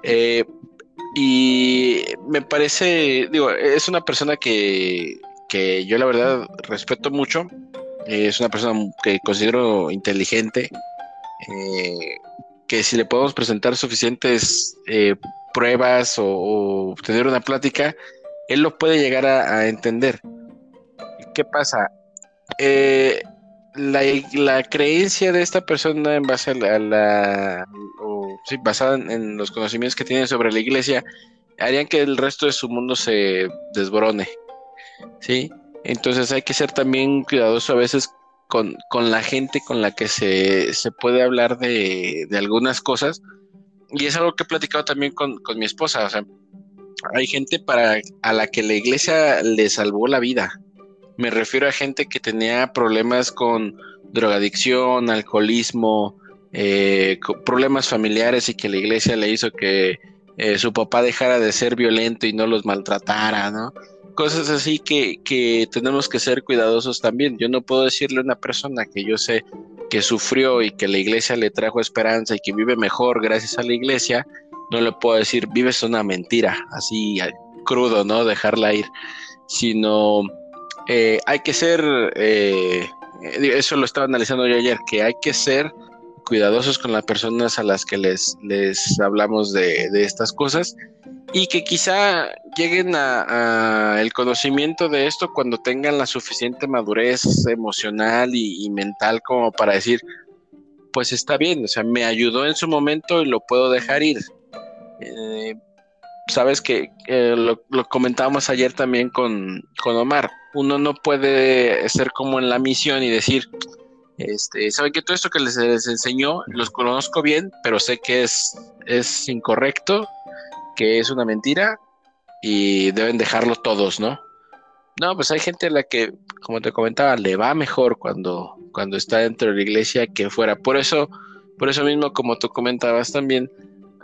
Eh, y me parece, digo, es una persona que, que yo la verdad respeto mucho. es una persona que considero inteligente. Eh, que si le podemos presentar suficientes eh, pruebas o, tener una plática, él lo puede llegar a, entender. ¿Qué pasa? Eh, la, creencia de esta persona en base a la, basada en, los conocimientos que tiene sobre la iglesia harían que el resto de su mundo se desborone, ¿sí? Entonces hay que ser también cuidadoso a veces con, la gente con la que se, puede hablar de, algunas cosas. Y es algo que he platicado también con, mi esposa. O sea, hay gente para, a la que la iglesia le salvó la vida. Me refiero a gente que tenía problemas con drogadicción, alcoholismo, eh, problemas familiares y que la iglesia le hizo que eh, su papá dejara de ser violento y no los maltratara, ¿no? cosas así que, tenemos que ser cuidadosos también. Yo no puedo decirle a una persona que yo sé que sufrió y que la iglesia le trajo esperanza y que vive mejor gracias a la iglesia, no le puedo decir, vives una mentira, así crudo, ¿no? Dejarla ir, sino eh, hay que ser, eh, eso lo estaba analizando yo ayer, que hay que ser cuidadosos con las personas a las que les, les hablamos de, de estas cosas y que quizá lleguen a, el conocimiento de esto cuando tengan la suficiente madurez emocional y, mental como para decir, pues está bien, o sea, me ayudó en su momento y lo puedo dejar ir. Eh, sabes que lo, comentábamos ayer también con, Omar, uno no puede ser como en la misión y decir, este, saben que todo esto que les, enseñó los conozco bien, pero sé que es, es incorrecto que es una mentira y deben dejarlo todos, ¿no? No, pues hay gente a la que, como te comentaba, le va mejor cuando, cuando está dentro de la iglesia que fuera. Por eso, por eso mismo, como tú comentabas también,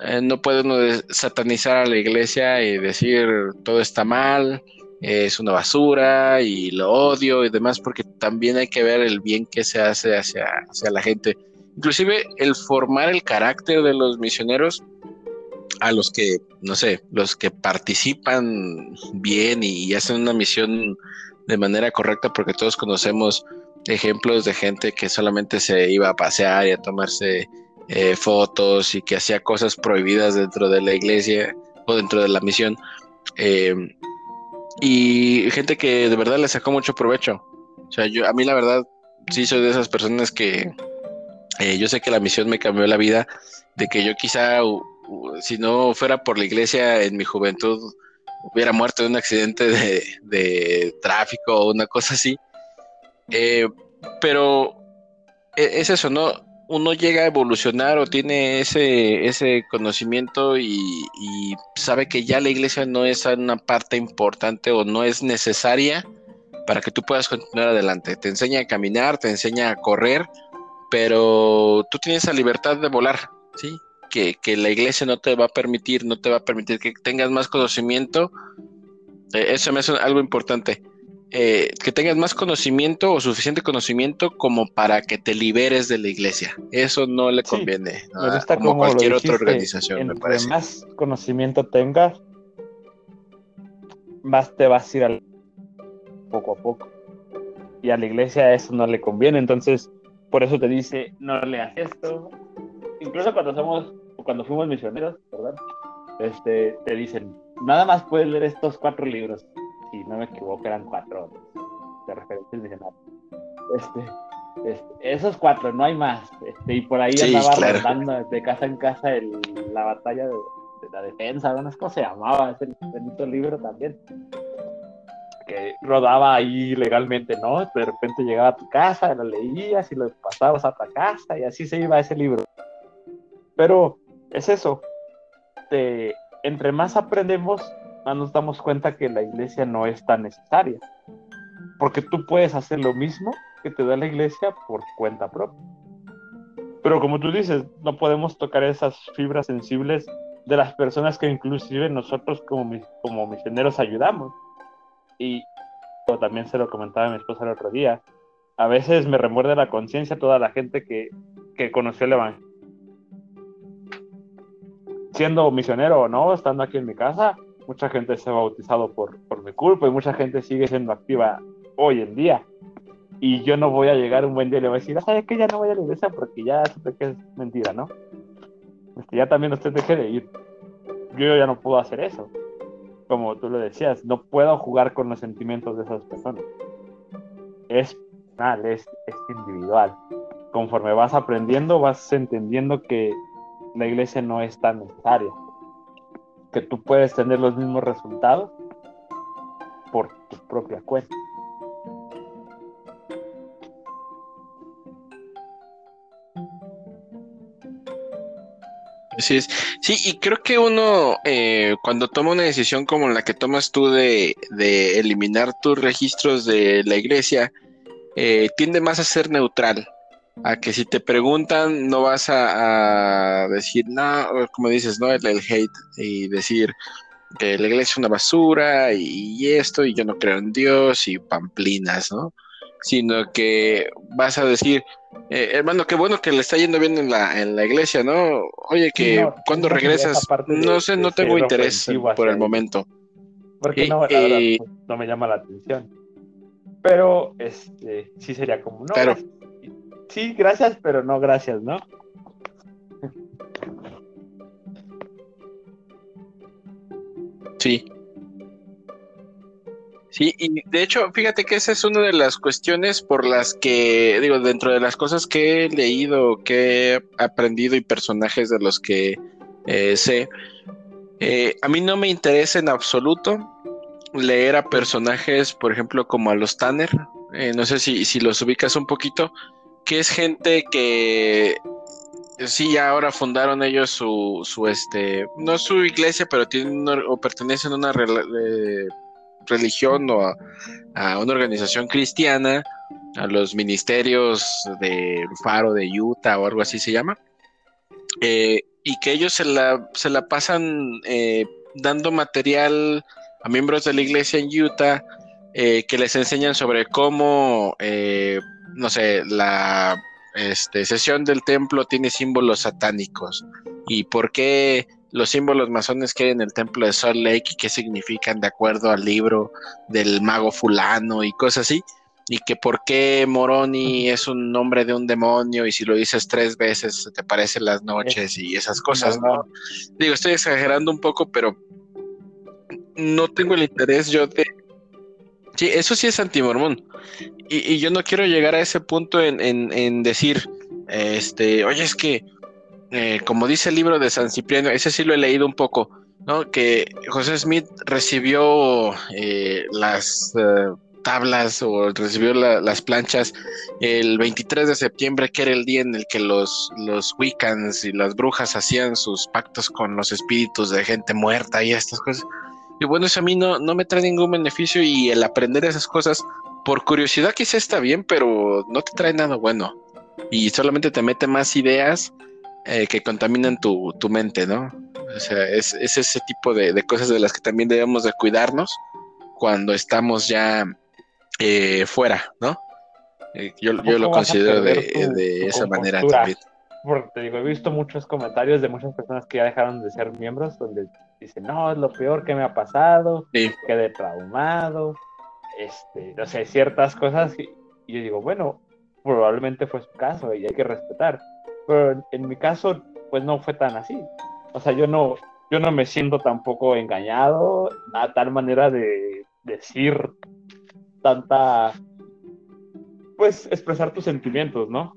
eh, no puede uno satanizar a la iglesia y decir todo está mal, es una basura y lo odio y demás, porque también hay que ver el bien que se hace hacia, hacia la gente. Inclusive el formar el carácter de los misioneros a los que, no sé, los que participan bien y hacen una misión de manera correcta, porque todos conocemos ejemplos de gente que solamente se iba a pasear y a tomarse eh, fotos y que hacía cosas prohibidas dentro de la iglesia o dentro de la misión. Eh, y gente que de verdad le sacó mucho provecho. O sea, yo, a mí la verdad, sí soy de esas personas que eh, yo sé que la misión me cambió la vida, de que yo quizá si no fuera por la iglesia en mi juventud, hubiera muerto en un accidente de, tráfico o una cosa así. Eh, pero e, es eso, ¿no? Uno llega a evolucionar o tiene ese, ese conocimiento y, sabe que ya la iglesia no es una parte importante o no es necesaria para que tú puedas continuar adelante. Te enseña a caminar, te enseña a correr, pero tú tienes la libertad de volar, ¿sí? Que, que, la iglesia no te va a permitir, no te va a permitir que tengas más conocimiento. Eh, eso me hace algo importante. Eh, que tengas más conocimiento o suficiente conocimiento como para que te liberes de la iglesia. Eso no le conviene a como cualquier otra organización, me parece. más conocimiento tengas, más te vas a ir al poco a poco. Y a la iglesia eso no le conviene, entonces por eso te dice, no leas esto. Incluso cuando somos, cuando fuimos misioneros, ¿verdad? Este, te dicen, nada más puedes leer estos cuatro libros si no me equivoco, eran cuatro de referencias visionarias. Este, este, esos cuatro, no hay más. Este, y por ahí andaba claro. de casa en casa el, la batalla de, la defensa, no sé cómo se llamaba, ese bonito libro también. Que rodaba ahí legalmente, ¿no? De repente llegaba a tu casa, lo leías y lo pasabas a tu casa y así se iba ese libro. Pero es eso. entre más aprendemos, nos damos cuenta que la iglesia no es tan necesaria. Porque tú puedes hacer lo mismo que te da la iglesia por cuenta propia. Pero como tú dices, no podemos tocar esas fibras sensibles de las personas que inclusive nosotros como, como misioneros ayudamos. Y también se lo comentaba a mi esposa el otro día, a veces me remuerde la conciencia toda la gente que, que conoció el Evangelio. Siendo misionero o no, estando aquí en mi casa, mucha gente se ha bautizado por, por mi culpa y mucha gente sigue siendo activa hoy en día. Y yo no voy a llegar un buen día y le voy a decir, ¿sabes que Ya no voy a la iglesia porque ya sé que es mentira, ¿no? Este, ya también usted deje de ir. Yo ya no puedo hacer eso. Como tú lo decías, no puedo jugar con los sentimientos de esas personas. Es personal, es, es individual. Conforme vas aprendiendo, vas entendiendo que la iglesia no es tan necesaria que tú puedes tener los mismos resultados por tu propia cuenta. Así es. Sí, y creo que uno, eh, cuando toma una decisión como la que tomas tú de, eliminar tus registros de la iglesia, eh, tiende más a ser neutral a que si te preguntan no vas a, decir, no, como dices, ¿no? El, hate y decir que la iglesia es una basura y, esto y yo no creo en Dios y pamplinas, ¿no? Sino que vas a decir, eh, hermano, qué bueno que le está yendo bien en la, en la iglesia, ¿no? Oye, que cuando regresas, no sé, no tengo interés por el momento. Porque no, pues, no me llama la atención. Pero este sí sería como, no, pero, sí, gracias, pero no gracias, ¿no? Sí. Sí, y de hecho, fíjate que esa es una de las cuestiones por las que, digo, dentro de las cosas que he leído, que he aprendido y personajes de los que eh, sé, eh, a mí no me interesa en absoluto leer a personajes, por ejemplo, como a los Tanner, eh, no sé si, si los ubicas un poquito, que es gente que sí, ya ahora fundaron ellos su, su este, no su iglesia, pero tienen o pertenecen a una religión o a, una organización cristiana, a los ministerios del Faro de Utah o algo así se llama, eh, y que ellos se la, se la pasan eh, dando material a miembros de la iglesia en Utah eh, que les enseñan sobre cómo no sé, la este, sesión del templo tiene símbolos satánicos. Y por qué los símbolos masones que hay en el templo de Salt Lake y qué significan de acuerdo al libro del mago fulano y cosas así y que por qué Moroni es un nombre de un demonio y si lo dices tres veces te parecen las noches y esas cosas, ¿no? Digo, estoy exagerando un poco, pero no tengo el interés yo de Sí, eso sí es antimormón. Y, y yo no quiero llegar a ese punto en, decir, este, oye, es que, eh, como dice el libro de San Cipriano, ese sí lo he leído un poco, ¿no? Que José Smith recibió eh, las eh, tablas o recibió las planchas el 23 de septiembre, que era el día en el que los, los Wiccans y las brujas hacían sus pactos con los espíritus de gente muerta y estas cosas. Y bueno, eso a mí no, no me trae ningún beneficio y el aprender esas cosas, por curiosidad quizá está bien, pero no te trae nada bueno. y solamente te mete más ideas eh, que contaminan tu, tu, mente, ¿no? O sea, es, es ese tipo de, de, cosas de las que también debemos de cuidarnos cuando estamos ya eh, fuera, ¿no? Eh, yo, yo lo considero de, de esa manera también. Porque te digo, he visto muchos comentarios de muchas personas que ya dejaron de ser miembros donde dicen, no, es lo peor que me ha pasado, quedé traumado, este, no sé, ciertas cosas. Y, yo digo, bueno, probablemente fue su caso y hay que respetar. Pero en, mi caso, pues no fue tan así. O sea, yo no, yo no me siento tampoco engañado a tal manera de decir tanta, pues expresar tus sentimientos, ¿no?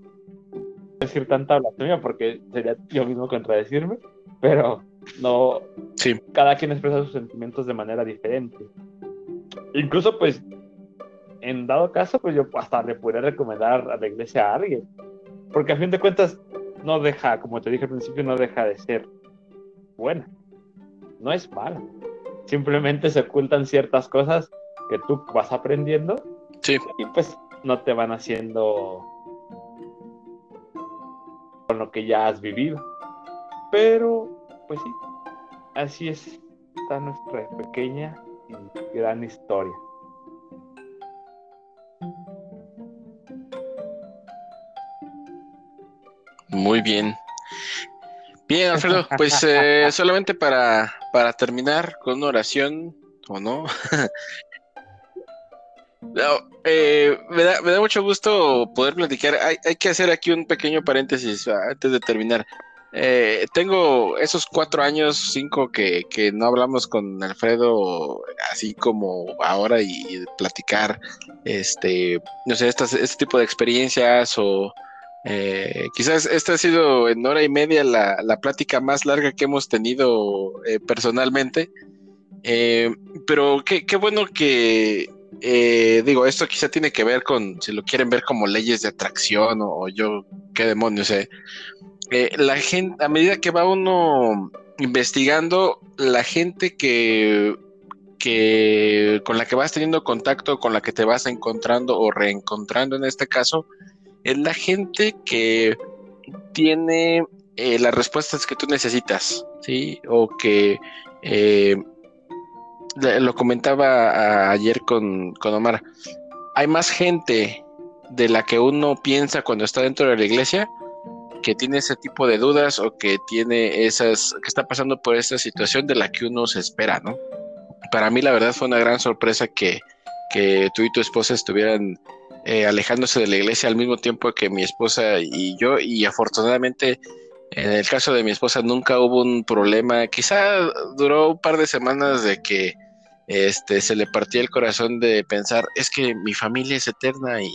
Decir tanta blasfemia porque sería yo mismo contradecirme, pero no, sí. cada quien expresa sus sentimientos de manera diferente. Incluso, pues, en dado caso, pues yo hasta le podría recomendar a la iglesia a alguien, porque a fin de cuentas no deja, como te dije al principio, no deja de ser buena, no es mala, simplemente se ocultan ciertas cosas que tú vas aprendiendo sí. y pues no te van haciendo con lo que ya has vivido, pero pues sí, así es, está nuestra pequeña y gran historia. Muy bien. Bien, Alfredo, pues eh, solamente para, para terminar con una oración, ¿o no? Eh, me, da, me, da, mucho gusto poder platicar. Hay, hay, que hacer aquí un pequeño paréntesis antes de terminar. Eh, tengo esos cuatro años, cinco que, que, no hablamos con Alfredo así como ahora y, platicar, este, no sé, este tipo de experiencias o eh, quizás esta ha sido en hora y media la, la plática más larga que hemos tenido eh, personalmente, eh, pero qué, qué, bueno que, eh, digo, esto quizá tiene que ver con, si lo quieren ver como leyes de atracción o, yo, qué demonios sé eh, la gente, a medida que va uno investigando, la gente que, que con la que vas teniendo contacto, con la que te vas encontrando o reencontrando en este caso, es la gente que tiene eh, las respuestas que tú necesitas, ¿sí? O que eh, lo comentaba ayer con, con Omar, hay más gente de la que uno piensa cuando está dentro de la iglesia que tiene ese tipo de dudas o que tiene esas, que está pasando por esta situación de la que uno se espera, ¿no? Para mí la verdad fue una gran sorpresa que, que tú y tu esposa estuvieran eh, alejándose de la iglesia al mismo tiempo que mi esposa y yo y afortunadamente en el caso de mi esposa nunca hubo un problema, quizá duró un par de semanas de que este, se le partía el corazón de pensar, es que mi familia es eterna y,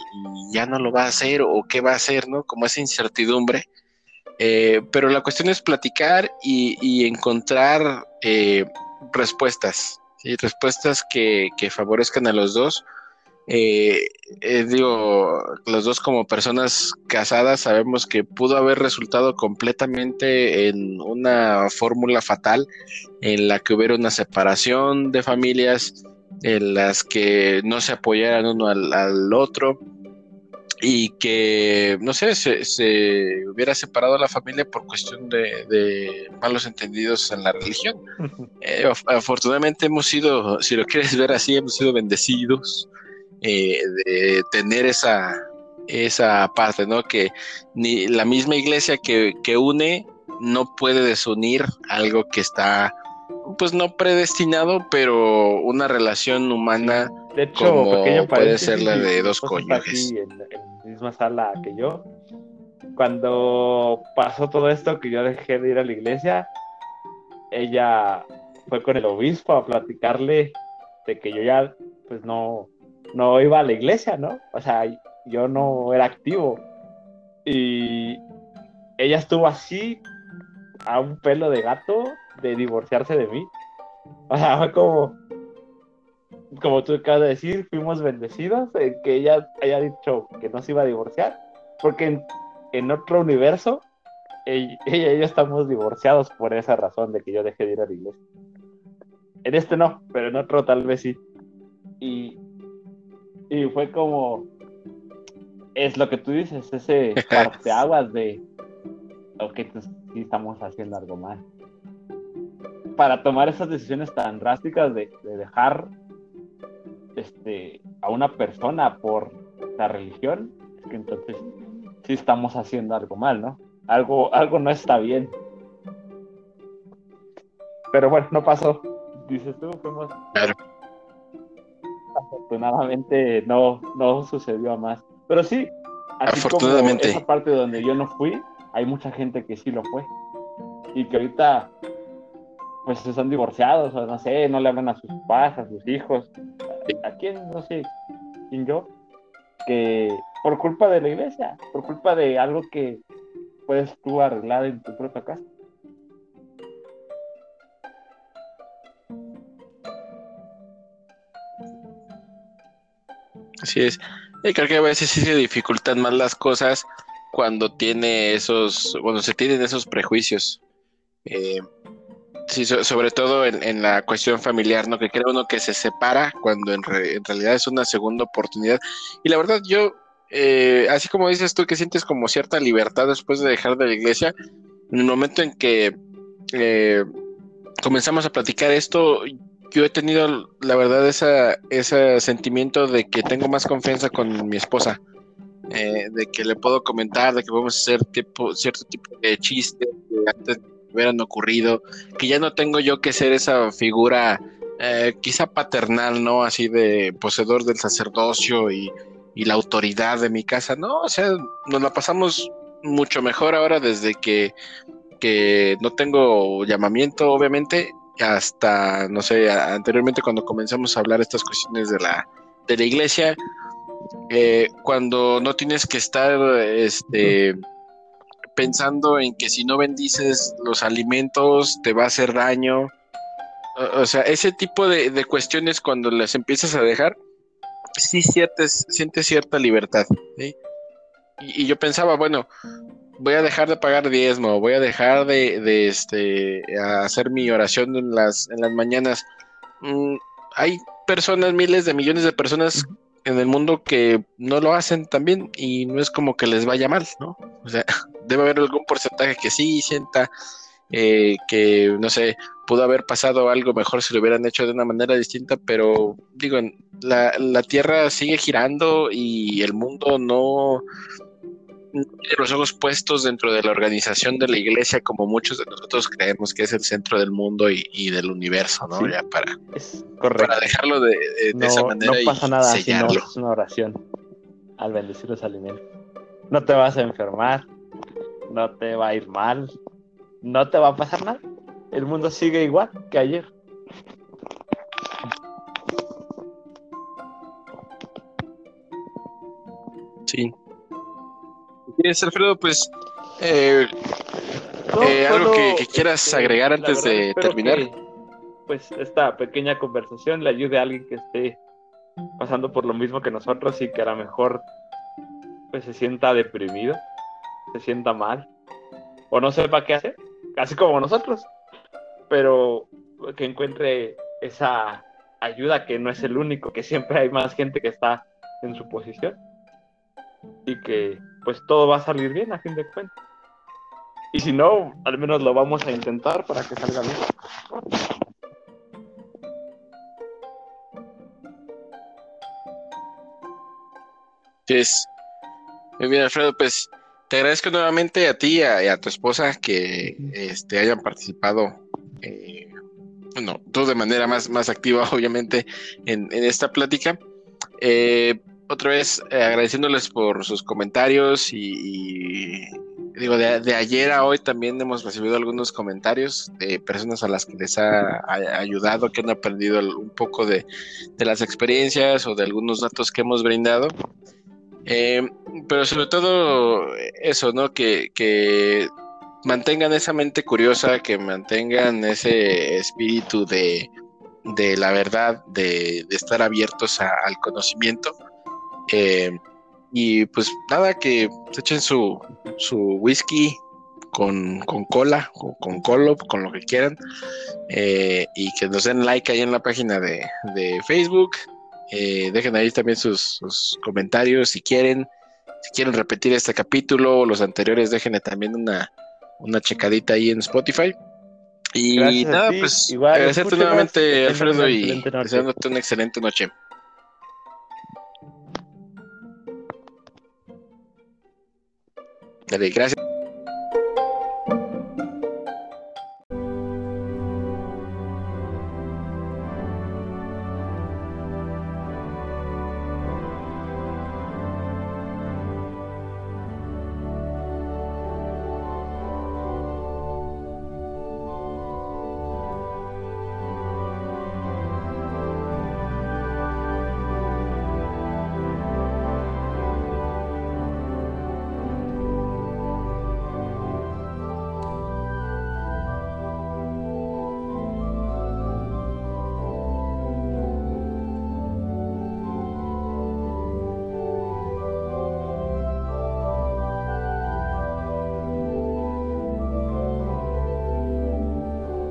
ya no lo va a hacer o qué va a hacer, ¿no? Como esa incertidumbre. Eh, pero la cuestión es platicar y, encontrar eh, respuestas, ¿sí? respuestas que, que, favorezcan a los dos eh, eh, digo, los dos como personas casadas sabemos que pudo haber resultado completamente en una fórmula fatal en la que hubiera una separación de familias, en las que no se apoyaran uno al, otro y que, no sé, se, hubiera separado la familia por cuestión de, malos entendidos en la religión. Eh, afortunadamente hemos sido, si lo quieres ver así, hemos sido bendecidos eh, de tener esa, esa parte, ¿no? Que ni la misma iglesia que, que une no puede desunir algo que está, pues no predestinado, pero una relación humana de hecho, como puede ser la de dos cónyuges. en, en la misma sala que yo, cuando pasó todo esto que yo dejé de ir a la iglesia, ella fue con el obispo a platicarle de que yo ya pues no no iba a la iglesia, ¿no? O sea, yo no era activo. Y ella estuvo así, a un pelo de gato, de divorciarse de mí. O sea, fue como, como tú acabas de decir, fuimos bendecidos en que ella haya dicho que no se iba a divorciar, porque en, otro universo, ella, y yo estamos divorciados por esa razón de que yo dejé de ir a la iglesia. En este no, pero en otro tal vez sí. Y y fue como, es lo que tú dices, ese parteaguas de, ok, pues sí estamos haciendo algo mal. Para tomar esas decisiones tan drásticas de, dejar este, a una persona por la religión, es que entonces sí estamos haciendo algo mal, ¿no? Algo, algo no está bien. Pero bueno, no pasó. Dices tú, fuimos. Claro. Afortunadamente no, no sucedió a más. Pero sí, así Afortunadamente. como esa parte donde yo no fui, hay mucha gente que sí lo fue. Y que ahorita, pues están divorciados, o no sé, no le hablan a sus papás, a sus hijos. ¿A quién? No sé, quién yo. Que por culpa de la iglesia, por culpa de algo que puedes tú arreglar en tu propia casa. Así es. Y creo que a veces sí se dificultan más las cosas cuando tiene esos, cuando se tienen esos prejuicios. Eh, sí, sobre todo en, la cuestión familiar, ¿no? Que cree uno que se separa cuando en, realidad es una segunda oportunidad. Y la verdad, yo, eh, así como dices tú que sientes como cierta libertad después de dejar de la iglesia, en el momento en que eh, comenzamos a platicar esto, yo he tenido, la verdad, esa, ese sentimiento de que tengo más confianza con mi esposa. Eh, de que le puedo comentar, de que podemos hacer tipo, cierto tipo de chistes que antes hubieran ocurrido, que ya no tengo yo que ser esa figura eh, quizá paternal, ¿no? Así de poseedor del sacerdocio y, y, la autoridad de mi casa, ¿no? O sea, nos la pasamos mucho mejor ahora desde que, que no tengo llamamiento, obviamente, hasta, no sé, anteriormente cuando comenzamos a hablar estas cuestiones de la, de la iglesia, eh, cuando no tienes que estar este, pensando en que si no bendices los alimentos te va a hacer daño. O, sea, ese tipo de, cuestiones cuando las empiezas a dejar, sí sientes, sientes cierta libertad. Y, y, yo pensaba, bueno, voy a dejar de pagar diezmo, voy a dejar de, este, hacer mi oración en las, en las mañanas. Mm, hay personas, miles de millones de personas en el mundo que no lo hacen también y no es como que les vaya mal, ¿no? O sea, debe haber algún porcentaje que sí sienta eh, que, no sé, pudo haber pasado algo mejor si lo hubieran hecho de una manera distinta, pero digo, la, la Tierra sigue girando y el mundo no, los ojos puestos dentro de la organización de la iglesia como muchos de nosotros creemos que es el centro del mundo y, del universo, ¿no? ya para, para dejarlo de, esa manera. No pasa nada si no es una oración al bendecir los alimentos. No te vas a enfermar, no te va a ir mal, no te va a pasar nada. El mundo sigue igual que ayer. Sí, Alfredo, pues eh, eh, algo que, quieras agregar antes de terminar. pues esta pequeña conversación le ayude a alguien que esté pasando por lo mismo que nosotros y que a lo mejor pues se sienta deprimido, se sienta mal o no sepa qué hacer, así como nosotros, pero que encuentre esa ayuda que no es el único, que siempre hay más gente que está en su posición y que pues todo va a salir bien a fin de cuentas. Y si no, al menos lo vamos a intentar para que salga bien. Pues, muy bien, Alfredo, pues te agradezco nuevamente a ti y a, tu esposa que este, hayan participado, eh, bueno, tú de manera más, más activa, obviamente, en, en esta plática. Eh, otra vez eh, agradeciéndoles por sus comentarios y, digo, de, ayer a hoy también hemos recibido algunos comentarios de personas a las que les ha, ayudado, que han aprendido un poco de, las experiencias o de algunos datos que hemos brindado. Eh, pero sobre todo eso, ¿no? Que, que, mantengan esa mente curiosa, que mantengan ese espíritu de, la verdad, de, estar abiertos al conocimiento eh, y pues nada, que se echen su, su whisky con, cola, o con colo, con lo que quieran. Eh, y que nos den like ahí en la página de, Facebook. Eh, dejen ahí también sus, comentarios si quieren. Si quieren repetir este capítulo o los anteriores, déjenle también una, una checadita ahí en Spotify. Y nada, pues Igual, agradecerte nuevamente, Alfredo, y deseándote una excelente noche. Gracias.